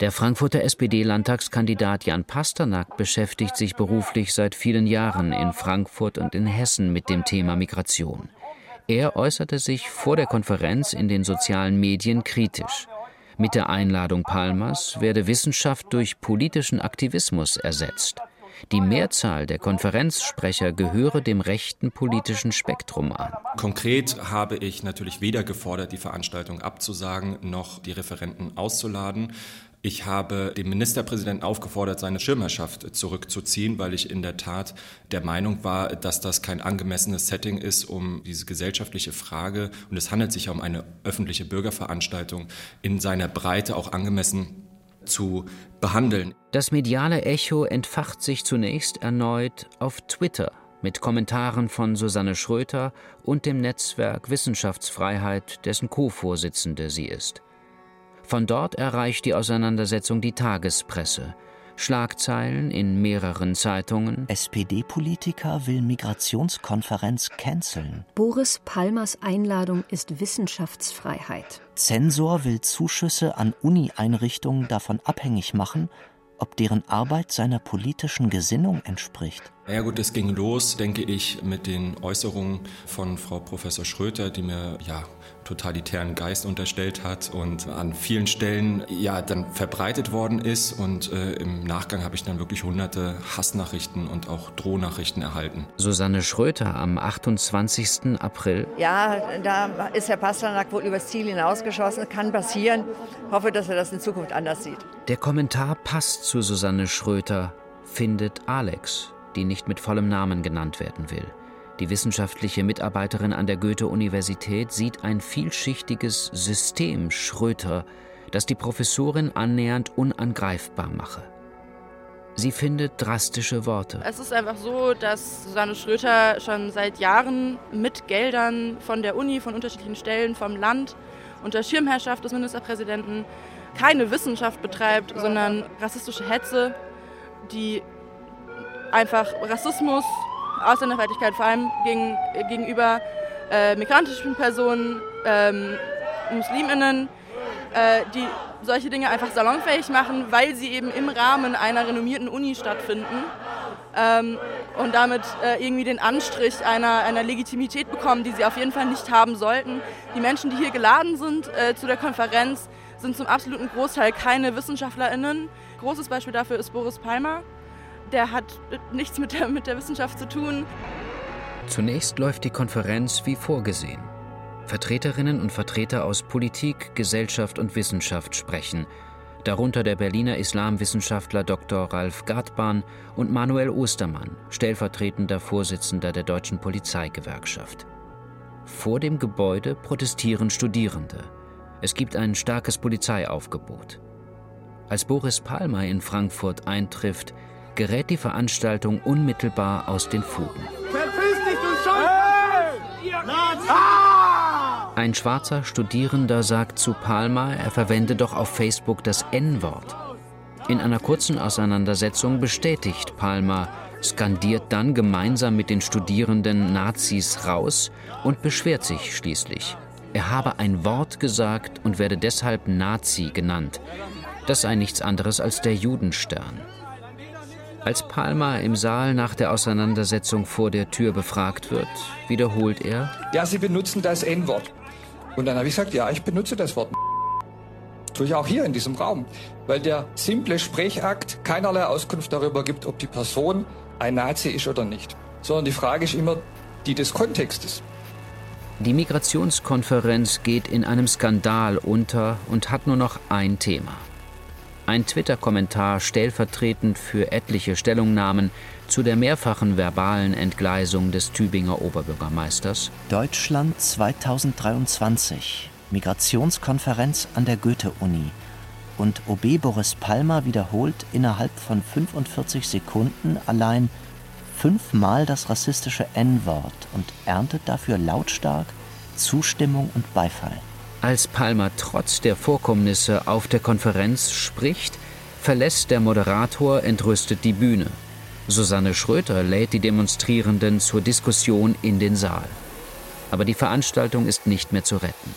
Der Frankfurter SPD-Landtagskandidat Jan Pasternak beschäftigt sich beruflich seit vielen Jahren in Frankfurt und in Hessen mit dem Thema Migration. Er äußerte sich vor der Konferenz in den sozialen Medien kritisch. Mit der Einladung Palmers werde Wissenschaft durch politischen Aktivismus ersetzt. Die Mehrzahl der Konferenzsprecher gehöre dem rechten politischen Spektrum an. Konkret habe ich natürlich weder gefordert, die Veranstaltung abzusagen, noch die Referenten auszuladen. Ich habe den Ministerpräsidenten aufgefordert, seine Schirmherrschaft zurückzuziehen, weil ich in der Tat der Meinung war, dass das kein angemessenes Setting ist, um diese gesellschaftliche Frage, und es handelt sich ja um eine öffentliche Bürgerveranstaltung, in seiner Breite auch angemessen zu behandeln. Das mediale Echo entfacht sich zunächst erneut auf Twitter mit Kommentaren von Susanne Schröter und dem Netzwerk Wissenschaftsfreiheit, dessen Co-Vorsitzende sie ist. Von dort erreicht die Auseinandersetzung die Tagespresse. Schlagzeilen in mehreren Zeitungen. SPD-Politiker will Migrationskonferenz canceln. Boris Palmers Einladung ist Wissenschaftsfreiheit. Zensor will Zuschüsse an Uni-Einrichtungen davon abhängig machen, ob deren Arbeit seiner politischen Gesinnung entspricht. Ja gut, es ging los, denke ich, mit den Äußerungen von Frau Professor Schröter, die mir ja totalitären Geist unterstellt hat und an vielen Stellen ja dann verbreitet worden ist. Und äh, im Nachgang habe ich dann wirklich hunderte Hassnachrichten und auch Drohnachrichten erhalten. Susanne Schröter am 28. April. Ja, da ist Herr Pasternak wohl übers Ziel hinausgeschossen. Kann passieren. Hoffe, dass er das in Zukunft anders sieht. Der Kommentar passt zu Susanne Schröter, findet Alex, die nicht mit vollem Namen genannt werden will. Die wissenschaftliche Mitarbeiterin an der Goethe-Universität sieht ein vielschichtiges System Schröter, das die Professorin annähernd unangreifbar mache. Sie findet drastische Worte. Es ist einfach so, dass Susanne Schröter schon seit Jahren mit Geldern von der Uni, von unterschiedlichen Stellen, vom Land, unter Schirmherrschaft des Ministerpräsidenten keine Wissenschaft betreibt, sondern rassistische Hetze, die einfach Rassismus Ausländerfeindlichkeit vor allem gegen, gegenüber äh, migrantischen Personen, ähm, Musliminnen, äh, die solche Dinge einfach salonfähig machen, weil sie eben im Rahmen einer renommierten Uni stattfinden ähm, und damit äh, irgendwie den Anstrich einer, einer Legitimität bekommen, die sie auf jeden Fall nicht haben sollten. Die Menschen, die hier geladen sind äh, zu der Konferenz, sind zum absoluten Großteil keine WissenschaftlerInnen. Großes Beispiel dafür ist Boris Palmer der hat nichts mit der, mit der Wissenschaft zu tun. Zunächst läuft die Konferenz wie vorgesehen. Vertreterinnen und Vertreter aus Politik, Gesellschaft und Wissenschaft sprechen. darunter der Berliner Islamwissenschaftler Dr. Ralf Gartbahn und Manuel Ostermann, stellvertretender Vorsitzender der Deutschen Polizeigewerkschaft. Vor dem Gebäude protestieren Studierende. Es gibt ein starkes Polizeiaufgebot. Als Boris Palmer in Frankfurt eintrifft, gerät die Veranstaltung unmittelbar aus den Fugen. Verpiss dich, du Scheiße! Ein schwarzer Studierender sagt zu Palmer, er verwende doch auf Facebook das N-Wort. In einer kurzen Auseinandersetzung bestätigt Palmer, skandiert dann gemeinsam mit den Studierenden Nazis raus und beschwert sich schließlich. Er habe ein Wort gesagt und werde deshalb Nazi genannt. Das sei nichts anderes als der Judenstern. Als Palmer im Saal nach der Auseinandersetzung vor der Tür befragt wird, wiederholt er: Ja, Sie benutzen das N-Wort. Und dann habe ich gesagt, ja, ich benutze das Wort. Tue ich auch hier in diesem Raum, weil der simple Sprechakt keinerlei Auskunft darüber gibt, ob die Person ein Nazi ist oder nicht. Sondern die Frage ist immer die des Kontextes. Die Migrationskonferenz geht in einem Skandal unter und hat nur noch ein Thema. Ein Twitter-Kommentar stellvertretend für etliche Stellungnahmen zu der mehrfachen verbalen Entgleisung des Tübinger Oberbürgermeisters. Deutschland 2023. Migrationskonferenz an der Goethe-Uni. Und OB Boris Palmer wiederholt innerhalb von 45 Sekunden allein fünfmal das rassistische N-Wort und erntet dafür lautstark Zustimmung und Beifall. Als Palmer trotz der Vorkommnisse auf der Konferenz spricht, verlässt der Moderator entrüstet die Bühne. Susanne Schröter lädt die Demonstrierenden zur Diskussion in den Saal. Aber die Veranstaltung ist nicht mehr zu retten.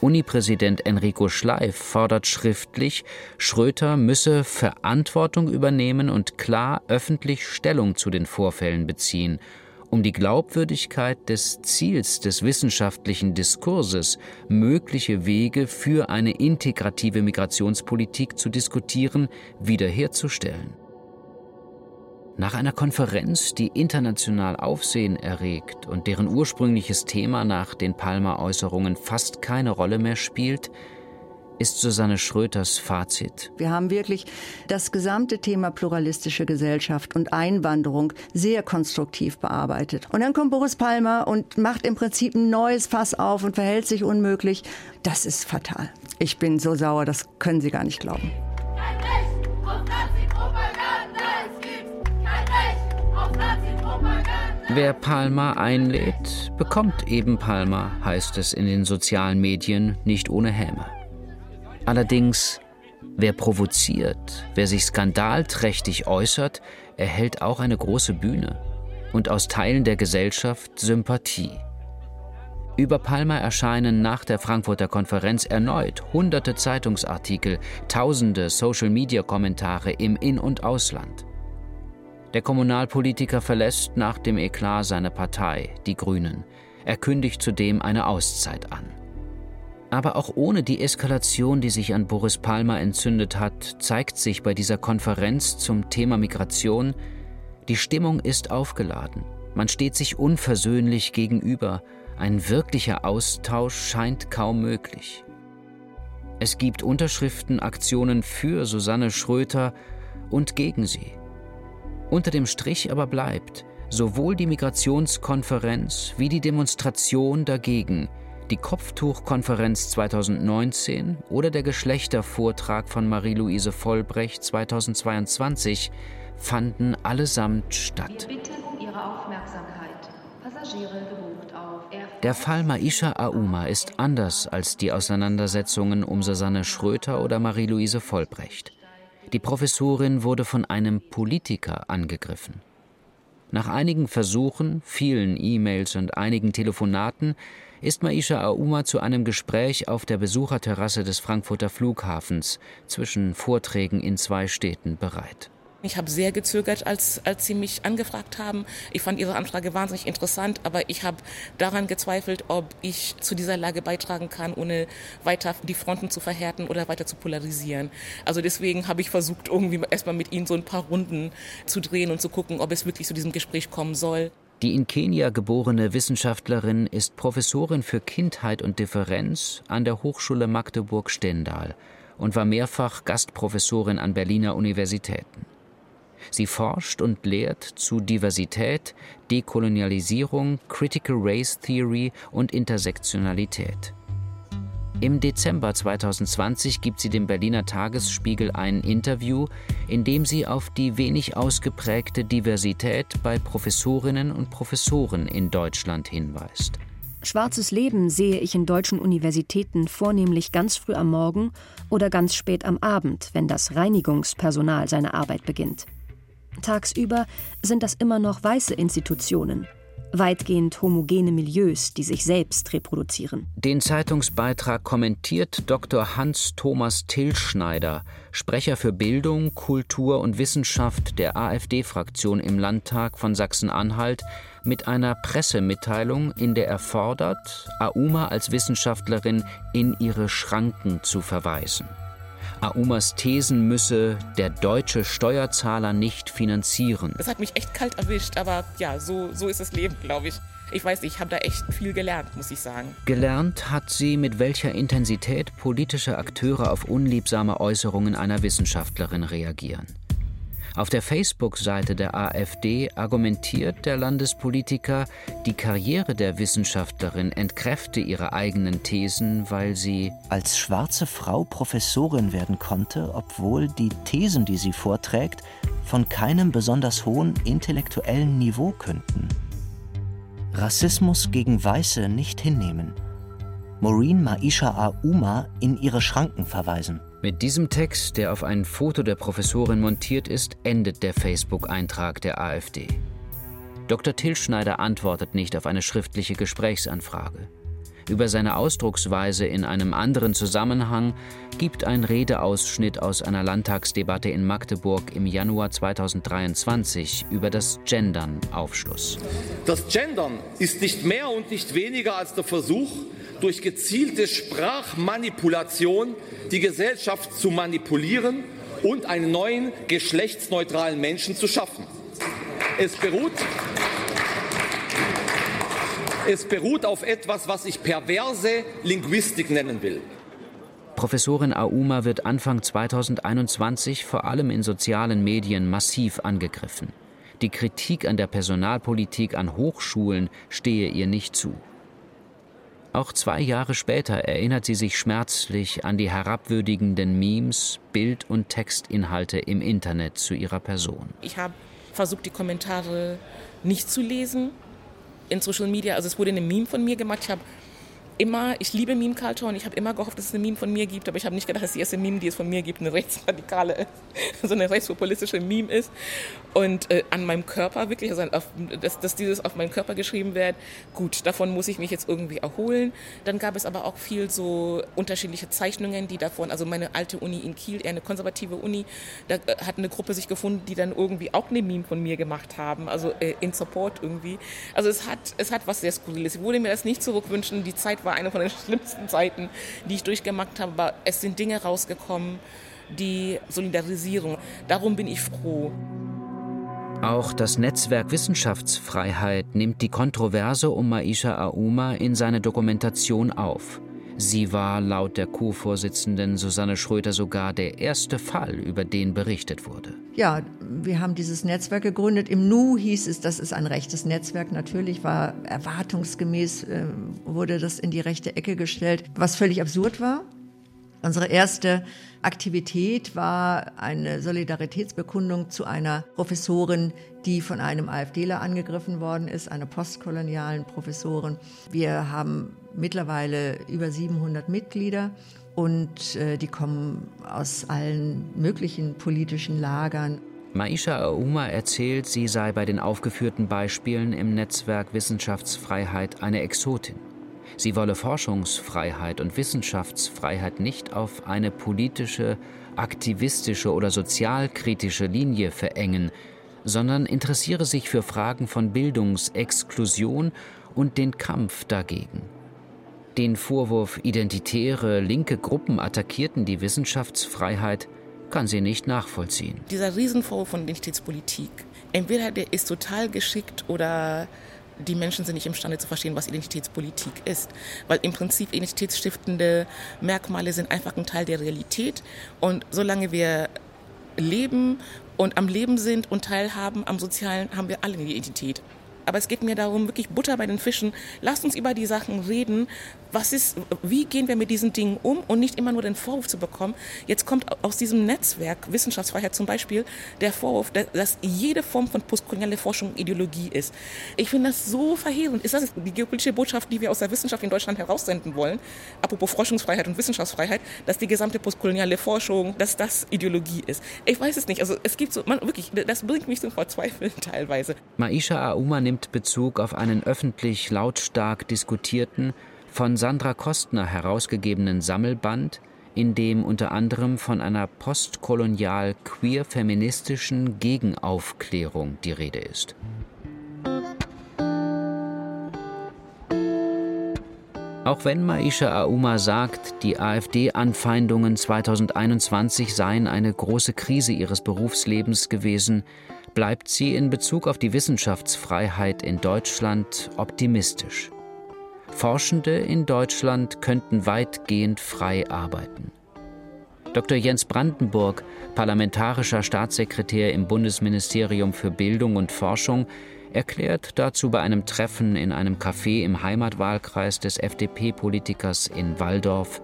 Unipräsident Enrico Schleif fordert schriftlich, Schröter müsse Verantwortung übernehmen und klar öffentlich Stellung zu den Vorfällen beziehen, um die Glaubwürdigkeit des Ziels des wissenschaftlichen Diskurses, mögliche Wege für eine integrative Migrationspolitik zu diskutieren, wiederherzustellen. Nach einer Konferenz, die international Aufsehen erregt und deren ursprüngliches Thema nach den Palmer-Äußerungen fast keine Rolle mehr spielt, ist Susanne Schröters Fazit. Wir haben wirklich das gesamte Thema pluralistische Gesellschaft und Einwanderung sehr konstruktiv bearbeitet. Und dann kommt Boris Palmer und macht im Prinzip ein neues Fass auf und verhält sich unmöglich. Das ist fatal. Ich bin so sauer, das können Sie gar nicht glauben. Wer Palmer einlädt, bekommt eben Palmer, heißt es in den sozialen Medien, nicht ohne Häme. Allerdings, wer provoziert, wer sich skandalträchtig äußert, erhält auch eine große Bühne und aus Teilen der Gesellschaft Sympathie. Über Palmer erscheinen nach der Frankfurter Konferenz erneut hunderte Zeitungsartikel, tausende Social-Media-Kommentare im In- und Ausland. Der Kommunalpolitiker verlässt nach dem Eklat seine Partei, die Grünen. Er kündigt zudem eine Auszeit an. Aber auch ohne die Eskalation, die sich an Boris Palmer entzündet hat, zeigt sich bei dieser Konferenz zum Thema Migration, die Stimmung ist aufgeladen. Man steht sich unversöhnlich gegenüber. Ein wirklicher Austausch scheint kaum möglich. Es gibt Unterschriftenaktionen für Susanne Schröter und gegen sie. Unter dem Strich aber bleibt, sowohl die Migrationskonferenz wie die Demonstration dagegen, die Kopftuchkonferenz 2019 oder der Geschlechtervortrag von Marie-Louise Vollbrecht 2022 fanden allesamt statt. Der Fall Maisha Auma ist anders als die Auseinandersetzungen um Susanne Schröter oder Marie-Louise Vollbrecht. Die Professorin wurde von einem Politiker angegriffen. Nach einigen Versuchen, vielen E-Mails und einigen Telefonaten ist Maisha Auma zu einem Gespräch auf der Besucherterrasse des Frankfurter Flughafens zwischen Vorträgen in zwei Städten bereit. Ich habe sehr gezögert, als, als sie mich angefragt haben. Ich fand ihre Anfrage wahnsinnig interessant, aber ich habe daran gezweifelt, ob ich zu dieser Lage beitragen kann, ohne weiter die Fronten zu verhärten oder weiter zu polarisieren. Also deswegen habe ich versucht, irgendwie erstmal mit ihnen so ein paar Runden zu drehen und zu gucken, ob es wirklich zu diesem Gespräch kommen soll. Die in Kenia geborene Wissenschaftlerin ist Professorin für Kindheit und Differenz an der Hochschule Magdeburg-Stendal und war mehrfach Gastprofessorin an Berliner Universitäten. Sie forscht und lehrt zu Diversität, Dekolonialisierung, Critical Race Theory und Intersektionalität. Im Dezember 2020 gibt sie dem Berliner Tagesspiegel ein Interview, in dem sie auf die wenig ausgeprägte Diversität bei Professorinnen und Professoren in Deutschland hinweist. Schwarzes Leben sehe ich in deutschen Universitäten vornehmlich ganz früh am Morgen oder ganz spät am Abend, wenn das Reinigungspersonal seine Arbeit beginnt. Tagsüber sind das immer noch weiße Institutionen, weitgehend homogene Milieus, die sich selbst reproduzieren. Den Zeitungsbeitrag kommentiert Dr. Hans-Thomas Tillschneider, Sprecher für Bildung, Kultur und Wissenschaft der AfD-Fraktion im Landtag von Sachsen-Anhalt, mit einer Pressemitteilung, in der er fordert, Auma als Wissenschaftlerin in ihre Schranken zu verweisen. Aumas Thesen müsse der deutsche Steuerzahler nicht finanzieren. Das hat mich echt kalt erwischt, aber ja, so, so ist das Leben, glaube ich. Ich weiß, ich habe da echt viel gelernt, muss ich sagen. Gelernt hat sie, mit welcher Intensität politische Akteure auf unliebsame Äußerungen einer Wissenschaftlerin reagieren. Auf der Facebook-Seite der AfD argumentiert der Landespolitiker, die Karriere der Wissenschaftlerin entkräfte ihre eigenen Thesen, weil sie als schwarze Frau Professorin werden konnte, obwohl die Thesen, die sie vorträgt, von keinem besonders hohen intellektuellen Niveau künden. Rassismus gegen Weiße nicht hinnehmen. Maureen Maisha Auma in ihre Schranken verweisen. Mit diesem Text, der auf ein Foto der Professorin montiert ist, endet der Facebook-Eintrag der AfD. Dr. Tillschneider antwortet nicht auf eine schriftliche Gesprächsanfrage. Über seine Ausdrucksweise in einem anderen Zusammenhang gibt ein Redeausschnitt aus einer Landtagsdebatte in Magdeburg im Januar 2023 über das Gendern Aufschluss. Das Gendern ist nicht mehr und nicht weniger als der Versuch, durch gezielte Sprachmanipulation die Gesellschaft zu manipulieren und einen neuen geschlechtsneutralen Menschen zu schaffen. Es beruht, es beruht auf etwas, was ich perverse Linguistik nennen will. Professorin Auma wird Anfang 2021 vor allem in sozialen Medien massiv angegriffen. Die Kritik an der Personalpolitik an Hochschulen stehe ihr nicht zu. Auch zwei Jahre später erinnert sie sich schmerzlich an die herabwürdigenden Memes, Bild- und Textinhalte im Internet zu ihrer Person. Ich habe versucht, die Kommentare nicht zu lesen in Social Media. Also es wurde eine Meme von mir gemacht. Ich habe immer, ich liebe Meme-Culture und ich habe immer gehofft, dass es eine Meme von mir gibt, aber ich habe nicht gedacht, dass die erste Meme, die es von mir gibt, eine rechtsradikale, so eine rechtspopulistische Meme ist. Und äh, an meinem Körper wirklich, also auf, dass, dass dieses auf meinen Körper geschrieben wird, gut, davon muss ich mich jetzt irgendwie erholen. Dann gab es aber auch viel so unterschiedliche Zeichnungen, die davon, also meine alte Uni in Kiel, eher eine konservative Uni, da äh, hat eine Gruppe sich gefunden, die dann irgendwie auch eine Meme von mir gemacht haben, also äh, in Support irgendwie. Also es hat, es hat was sehr Skurriles. Ich würde mir das nicht zurückwünschen, die Zeit war eine von den schlimmsten Zeiten, die ich durchgemacht habe, aber es sind Dinge rausgekommen, die Solidarisierung. Darum bin ich froh. Auch das Netzwerk Wissenschaftsfreiheit nimmt die Kontroverse um Maisha Auma in seine Dokumentation auf. Sie war laut der Co-Vorsitzenden Susanne Schröter sogar der erste Fall, über den berichtet wurde. Ja, wir haben dieses Netzwerk gegründet. Im Nu hieß es, das ist ein rechtes Netzwerk. Natürlich war erwartungsgemäß, äh, wurde das in die rechte Ecke gestellt, was völlig absurd war. Unsere erste Aktivität war eine Solidaritätsbekundung zu einer Professorin, die von einem AfDler angegriffen worden ist, einer postkolonialen Professorin. Wir haben mittlerweile über 700 Mitglieder und äh, die kommen aus allen möglichen politischen Lagern. Maisha Auma erzählt, sie sei bei den aufgeführten Beispielen im Netzwerk Wissenschaftsfreiheit eine Exotin. Sie wolle Forschungsfreiheit und Wissenschaftsfreiheit nicht auf eine politische, aktivistische oder sozialkritische Linie verengen, sondern interessiere sich für Fragen von Bildungsexklusion und den Kampf dagegen. Den Vorwurf, identitäre linke Gruppen attackierten die Wissenschaftsfreiheit, kann sie nicht nachvollziehen. Dieser Riesenvorwurf von Identitätspolitik, entweder der ist total geschickt oder die Menschen sind nicht imstande zu verstehen, was Identitätspolitik ist. Weil im Prinzip identitätsstiftende Merkmale sind einfach ein Teil der Realität. Und solange wir leben und am Leben sind und teilhaben am Sozialen, haben wir alle eine Identität. Aber es geht mir darum, wirklich Butter bei den Fischen. Lasst uns über die Sachen reden. Was ist, wie gehen wir mit diesen Dingen um und nicht immer nur den Vorwurf zu bekommen. Jetzt kommt aus diesem Netzwerk Wissenschaftsfreiheit zum Beispiel der Vorwurf, dass jede Form von postkoloniale Forschung Ideologie ist. Ich finde das so verheerend. Ist das die geopolitische Botschaft, die wir aus der Wissenschaft in Deutschland heraussenden wollen? Apropos Forschungsfreiheit und Wissenschaftsfreiheit, dass die gesamte postkoloniale Forschung, dass das Ideologie ist. Ich weiß es nicht. Also es gibt so, man, wirklich, das bringt mich zum Verzweifeln teilweise. Maisha Auma nimmt Bezug auf einen öffentlich lautstark diskutierten, von Sandra Kostner herausgegebenen Sammelband, in dem unter anderem von einer postkolonial queer-feministischen Gegenaufklärung die Rede ist. Auch wenn Maisha Auma sagt, die AfD-Anfeindungen 2021 seien eine große Krise ihres Berufslebens gewesen, bleibt sie in Bezug auf die Wissenschaftsfreiheit in Deutschland optimistisch. Forschende in Deutschland könnten weitgehend frei arbeiten. Dr. Jens Brandenburg, parlamentarischer Staatssekretär im Bundesministerium für Bildung und Forschung, erklärt dazu bei einem Treffen in einem Café im Heimatwahlkreis des FDP-Politikers in Walldorf,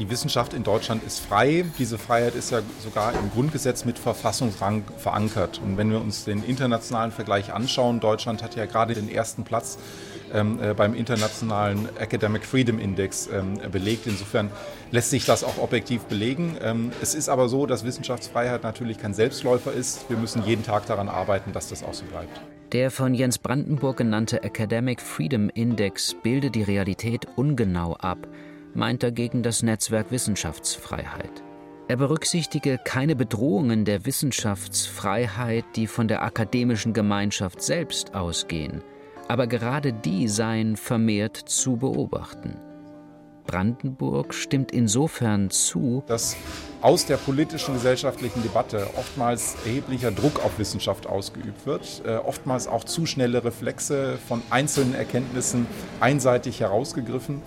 die Wissenschaft in Deutschland ist frei. Diese Freiheit ist ja sogar im Grundgesetz mit Verfassungsrang verankert. Und wenn wir uns den internationalen Vergleich anschauen, Deutschland hat ja gerade den ersten Platz beim internationalen Academic Freedom Index ähm, belegt. Insofern lässt sich das auch objektiv belegen. Ähm, es ist aber so, dass Wissenschaftsfreiheit natürlich kein Selbstläufer ist. Wir müssen jeden Tag daran arbeiten, dass das auch so bleibt. Der von Jens Brandenburg genannte Academic Freedom Index bildet die Realität ungenau ab, meint dagegen das Netzwerk Wissenschaftsfreiheit. Er berücksichtige keine Bedrohungen der Wissenschaftsfreiheit, die von der akademischen Gemeinschaft selbst ausgehen aber gerade die seien vermehrt zu beobachten. Brandenburg stimmt insofern zu, dass aus der politischen gesellschaftlichen Debatte oftmals erheblicher Druck auf Wissenschaft ausgeübt wird, äh, oftmals auch zu schnelle Reflexe von einzelnen Erkenntnissen einseitig herausgegriffen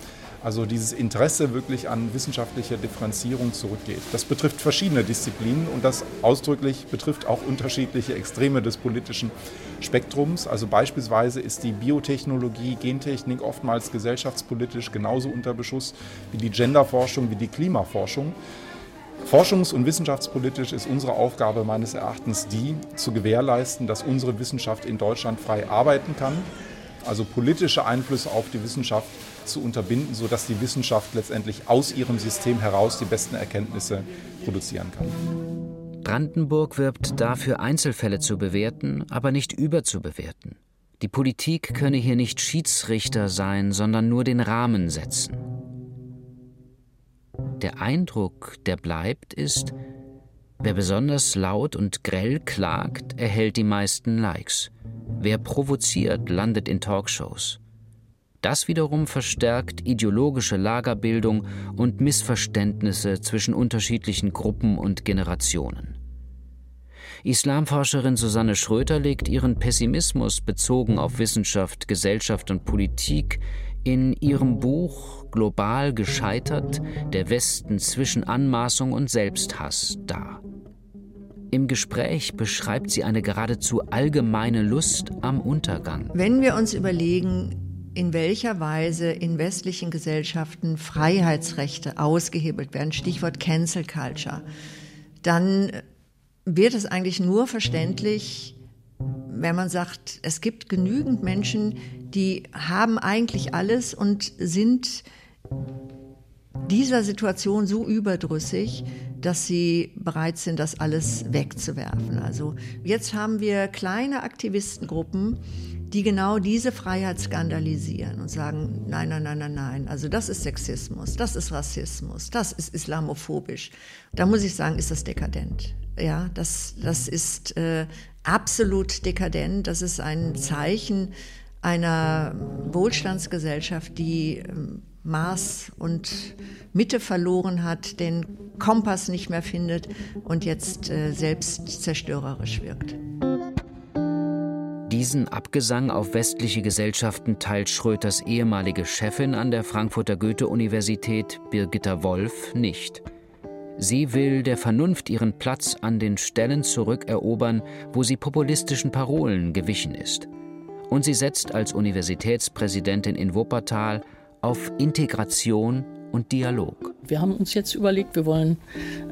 also dieses Interesse wirklich an wissenschaftlicher Differenzierung zurückgeht. Das betrifft verschiedene Disziplinen und das ausdrücklich betrifft auch unterschiedliche Extreme des politischen Spektrums. Also beispielsweise ist die Biotechnologie, Gentechnik oftmals gesellschaftspolitisch genauso unter Beschuss wie die Genderforschung, wie die Klimaforschung. Forschungs- und wissenschaftspolitisch ist unsere Aufgabe meines Erachtens die, zu gewährleisten, dass unsere Wissenschaft in Deutschland frei arbeiten kann, also politische Einflüsse auf die Wissenschaft zu unterbinden, sodass die Wissenschaft letztendlich aus ihrem System heraus die besten Erkenntnisse produzieren kann. Brandenburg wirbt dafür, Einzelfälle zu bewerten, aber nicht überzubewerten. Die Politik könne hier nicht Schiedsrichter sein, sondern nur den Rahmen setzen. Der Eindruck, der bleibt, ist, wer besonders laut und grell klagt, erhält die meisten Likes. Wer provoziert, landet in Talkshows. Das wiederum verstärkt ideologische Lagerbildung und Missverständnisse zwischen unterschiedlichen Gruppen und Generationen. Islamforscherin Susanne Schröter legt ihren Pessimismus bezogen auf Wissenschaft, Gesellschaft und Politik in ihrem Buch Global gescheitert, der Westen zwischen Anmaßung und Selbsthass dar. Im Gespräch beschreibt sie eine geradezu allgemeine Lust am Untergang. Wenn wir uns überlegen, in welcher Weise in westlichen Gesellschaften Freiheitsrechte ausgehebelt werden, Stichwort Cancel Culture, dann wird es eigentlich nur verständlich, wenn man sagt, es gibt genügend Menschen, die haben eigentlich alles und sind dieser Situation so überdrüssig, dass sie bereit sind, das alles wegzuwerfen. Also jetzt haben wir kleine Aktivistengruppen, die genau diese Freiheit skandalisieren und sagen, nein, nein, nein, nein, nein, also das ist Sexismus, das ist Rassismus, das ist islamophobisch. Da muss ich sagen, ist das dekadent. Ja, das, das ist äh, absolut dekadent. Das ist ein Zeichen einer Wohlstandsgesellschaft, die äh, Maß und Mitte verloren hat, den Kompass nicht mehr findet und jetzt äh, selbst zerstörerisch wirkt. Diesen Abgesang auf westliche Gesellschaften teilt Schröters ehemalige Chefin an der Frankfurter Goethe-Universität, Birgitta Wolf, nicht. Sie will der Vernunft ihren Platz an den Stellen zurückerobern, wo sie populistischen Parolen gewichen ist. Und sie setzt als Universitätspräsidentin in Wuppertal auf Integration und Dialog. Wir haben uns jetzt überlegt, wir wollen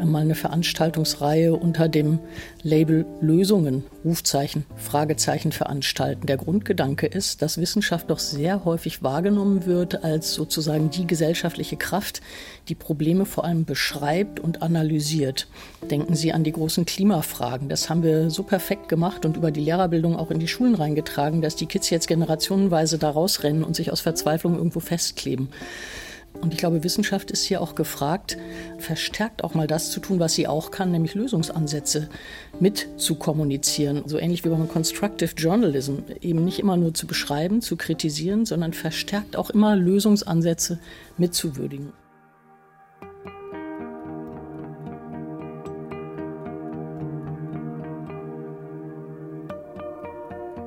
mal eine Veranstaltungsreihe unter dem Label Lösungen, Rufzeichen, Fragezeichen veranstalten. Der Grundgedanke ist, dass Wissenschaft doch sehr häufig wahrgenommen wird als sozusagen die gesellschaftliche Kraft, die Probleme vor allem beschreibt und analysiert. Denken Sie an die großen Klimafragen. Das haben wir so perfekt gemacht und über die Lehrerbildung auch in die Schulen reingetragen, dass die Kids jetzt generationenweise da rausrennen und sich aus Verzweiflung irgendwo festkleben. Und ich glaube, Wissenschaft ist hier auch gefragt, verstärkt auch mal das zu tun, was sie auch kann, nämlich Lösungsansätze mit zu kommunizieren. So ähnlich wie beim Constructive Journalism, eben nicht immer nur zu beschreiben, zu kritisieren, sondern verstärkt auch immer Lösungsansätze mitzuwürdigen.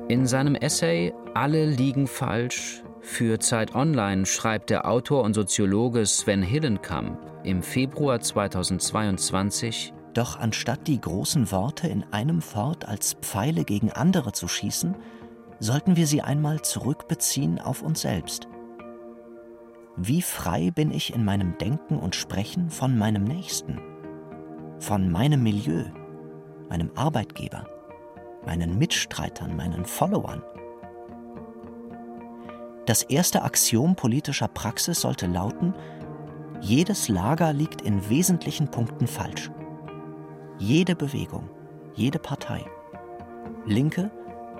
In seinem Essay Alle liegen falsch für Zeit Online schreibt der Autor und Soziologe Sven Hillenkamp im Februar 2022 Doch anstatt die großen Worte in einem fort als Pfeile gegen andere zu schießen, sollten wir sie einmal zurückbeziehen auf uns selbst. Wie frei bin ich in meinem Denken und Sprechen von meinem Nächsten, von meinem Milieu, meinem Arbeitgeber, meinen Mitstreitern, meinen Followern? Das erste Axiom politischer Praxis sollte lauten, jedes Lager liegt in wesentlichen Punkten falsch. Jede Bewegung, jede Partei. Linke,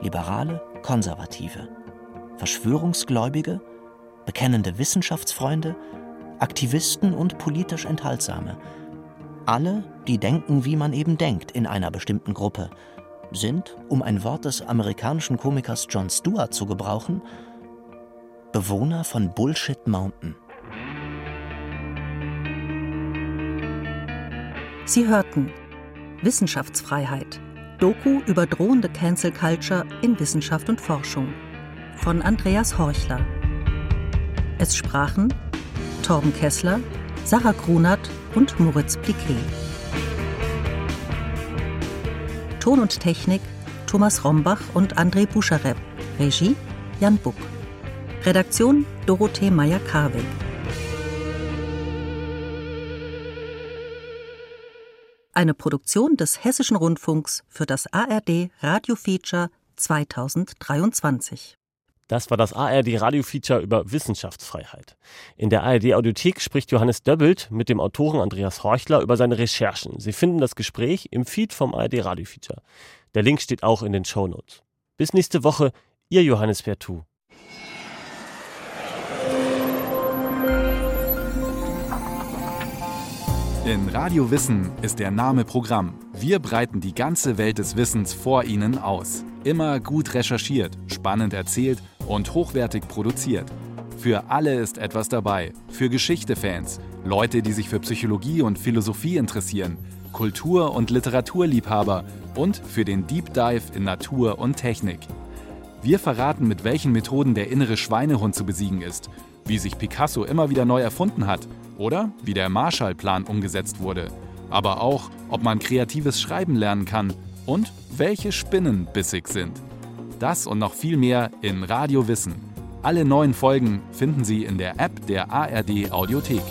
Liberale, Konservative. Verschwörungsgläubige, bekennende Wissenschaftsfreunde, Aktivisten und politisch Enthaltsame. Alle, die denken, wie man eben denkt in einer bestimmten Gruppe, sind, um ein Wort des amerikanischen Komikers Jon Stewart zu gebrauchen, Bewohner von Bullshit Mountain. Sie hörten Wissenschaftsfreiheit. Doku über drohende Cancel Culture in Wissenschaft und Forschung von Andreas Horchler. Es sprachen Torben Kessler, Sarah Grunert und Moritz Pliquet. Ton und Technik Thomas Rombach und André Buscharep. Regie Jan Buck. Redaktion Dorothee Meyer-Karweg. Eine Produktion des Hessischen Rundfunks für das ARD Radiofeature 2023. Das war das ARD Radiofeature über Wissenschaftsfreiheit. In der ARD Audiothek spricht Johannes Döbbelt mit dem Autoren Andreas Horchler über seine Recherchen. Sie finden das Gespräch im Feed vom ARD Radiofeature. Der Link steht auch in den Show Notes. Bis nächste Woche, Ihr Johannes Pertu. In Radio Wissen ist der Name Programm. Wir breiten die ganze Welt des Wissens vor Ihnen aus. Immer gut recherchiert, spannend erzählt und hochwertig produziert. Für alle ist etwas dabei. Für Geschichte-Fans, Leute, die sich für Psychologie und Philosophie interessieren, Kultur- und Literaturliebhaber und für den Deep Dive in Natur und Technik. Wir verraten, mit welchen Methoden der innere Schweinehund zu besiegen ist, wie sich Picasso immer wieder neu erfunden hat oder wie der Marshallplan umgesetzt wurde. Aber auch, ob man kreatives Schreiben lernen kann und welche Spinnen bissig sind. Das und noch viel mehr in Radio Wissen. Alle neuen Folgen finden Sie in der App der ARD Audiothek.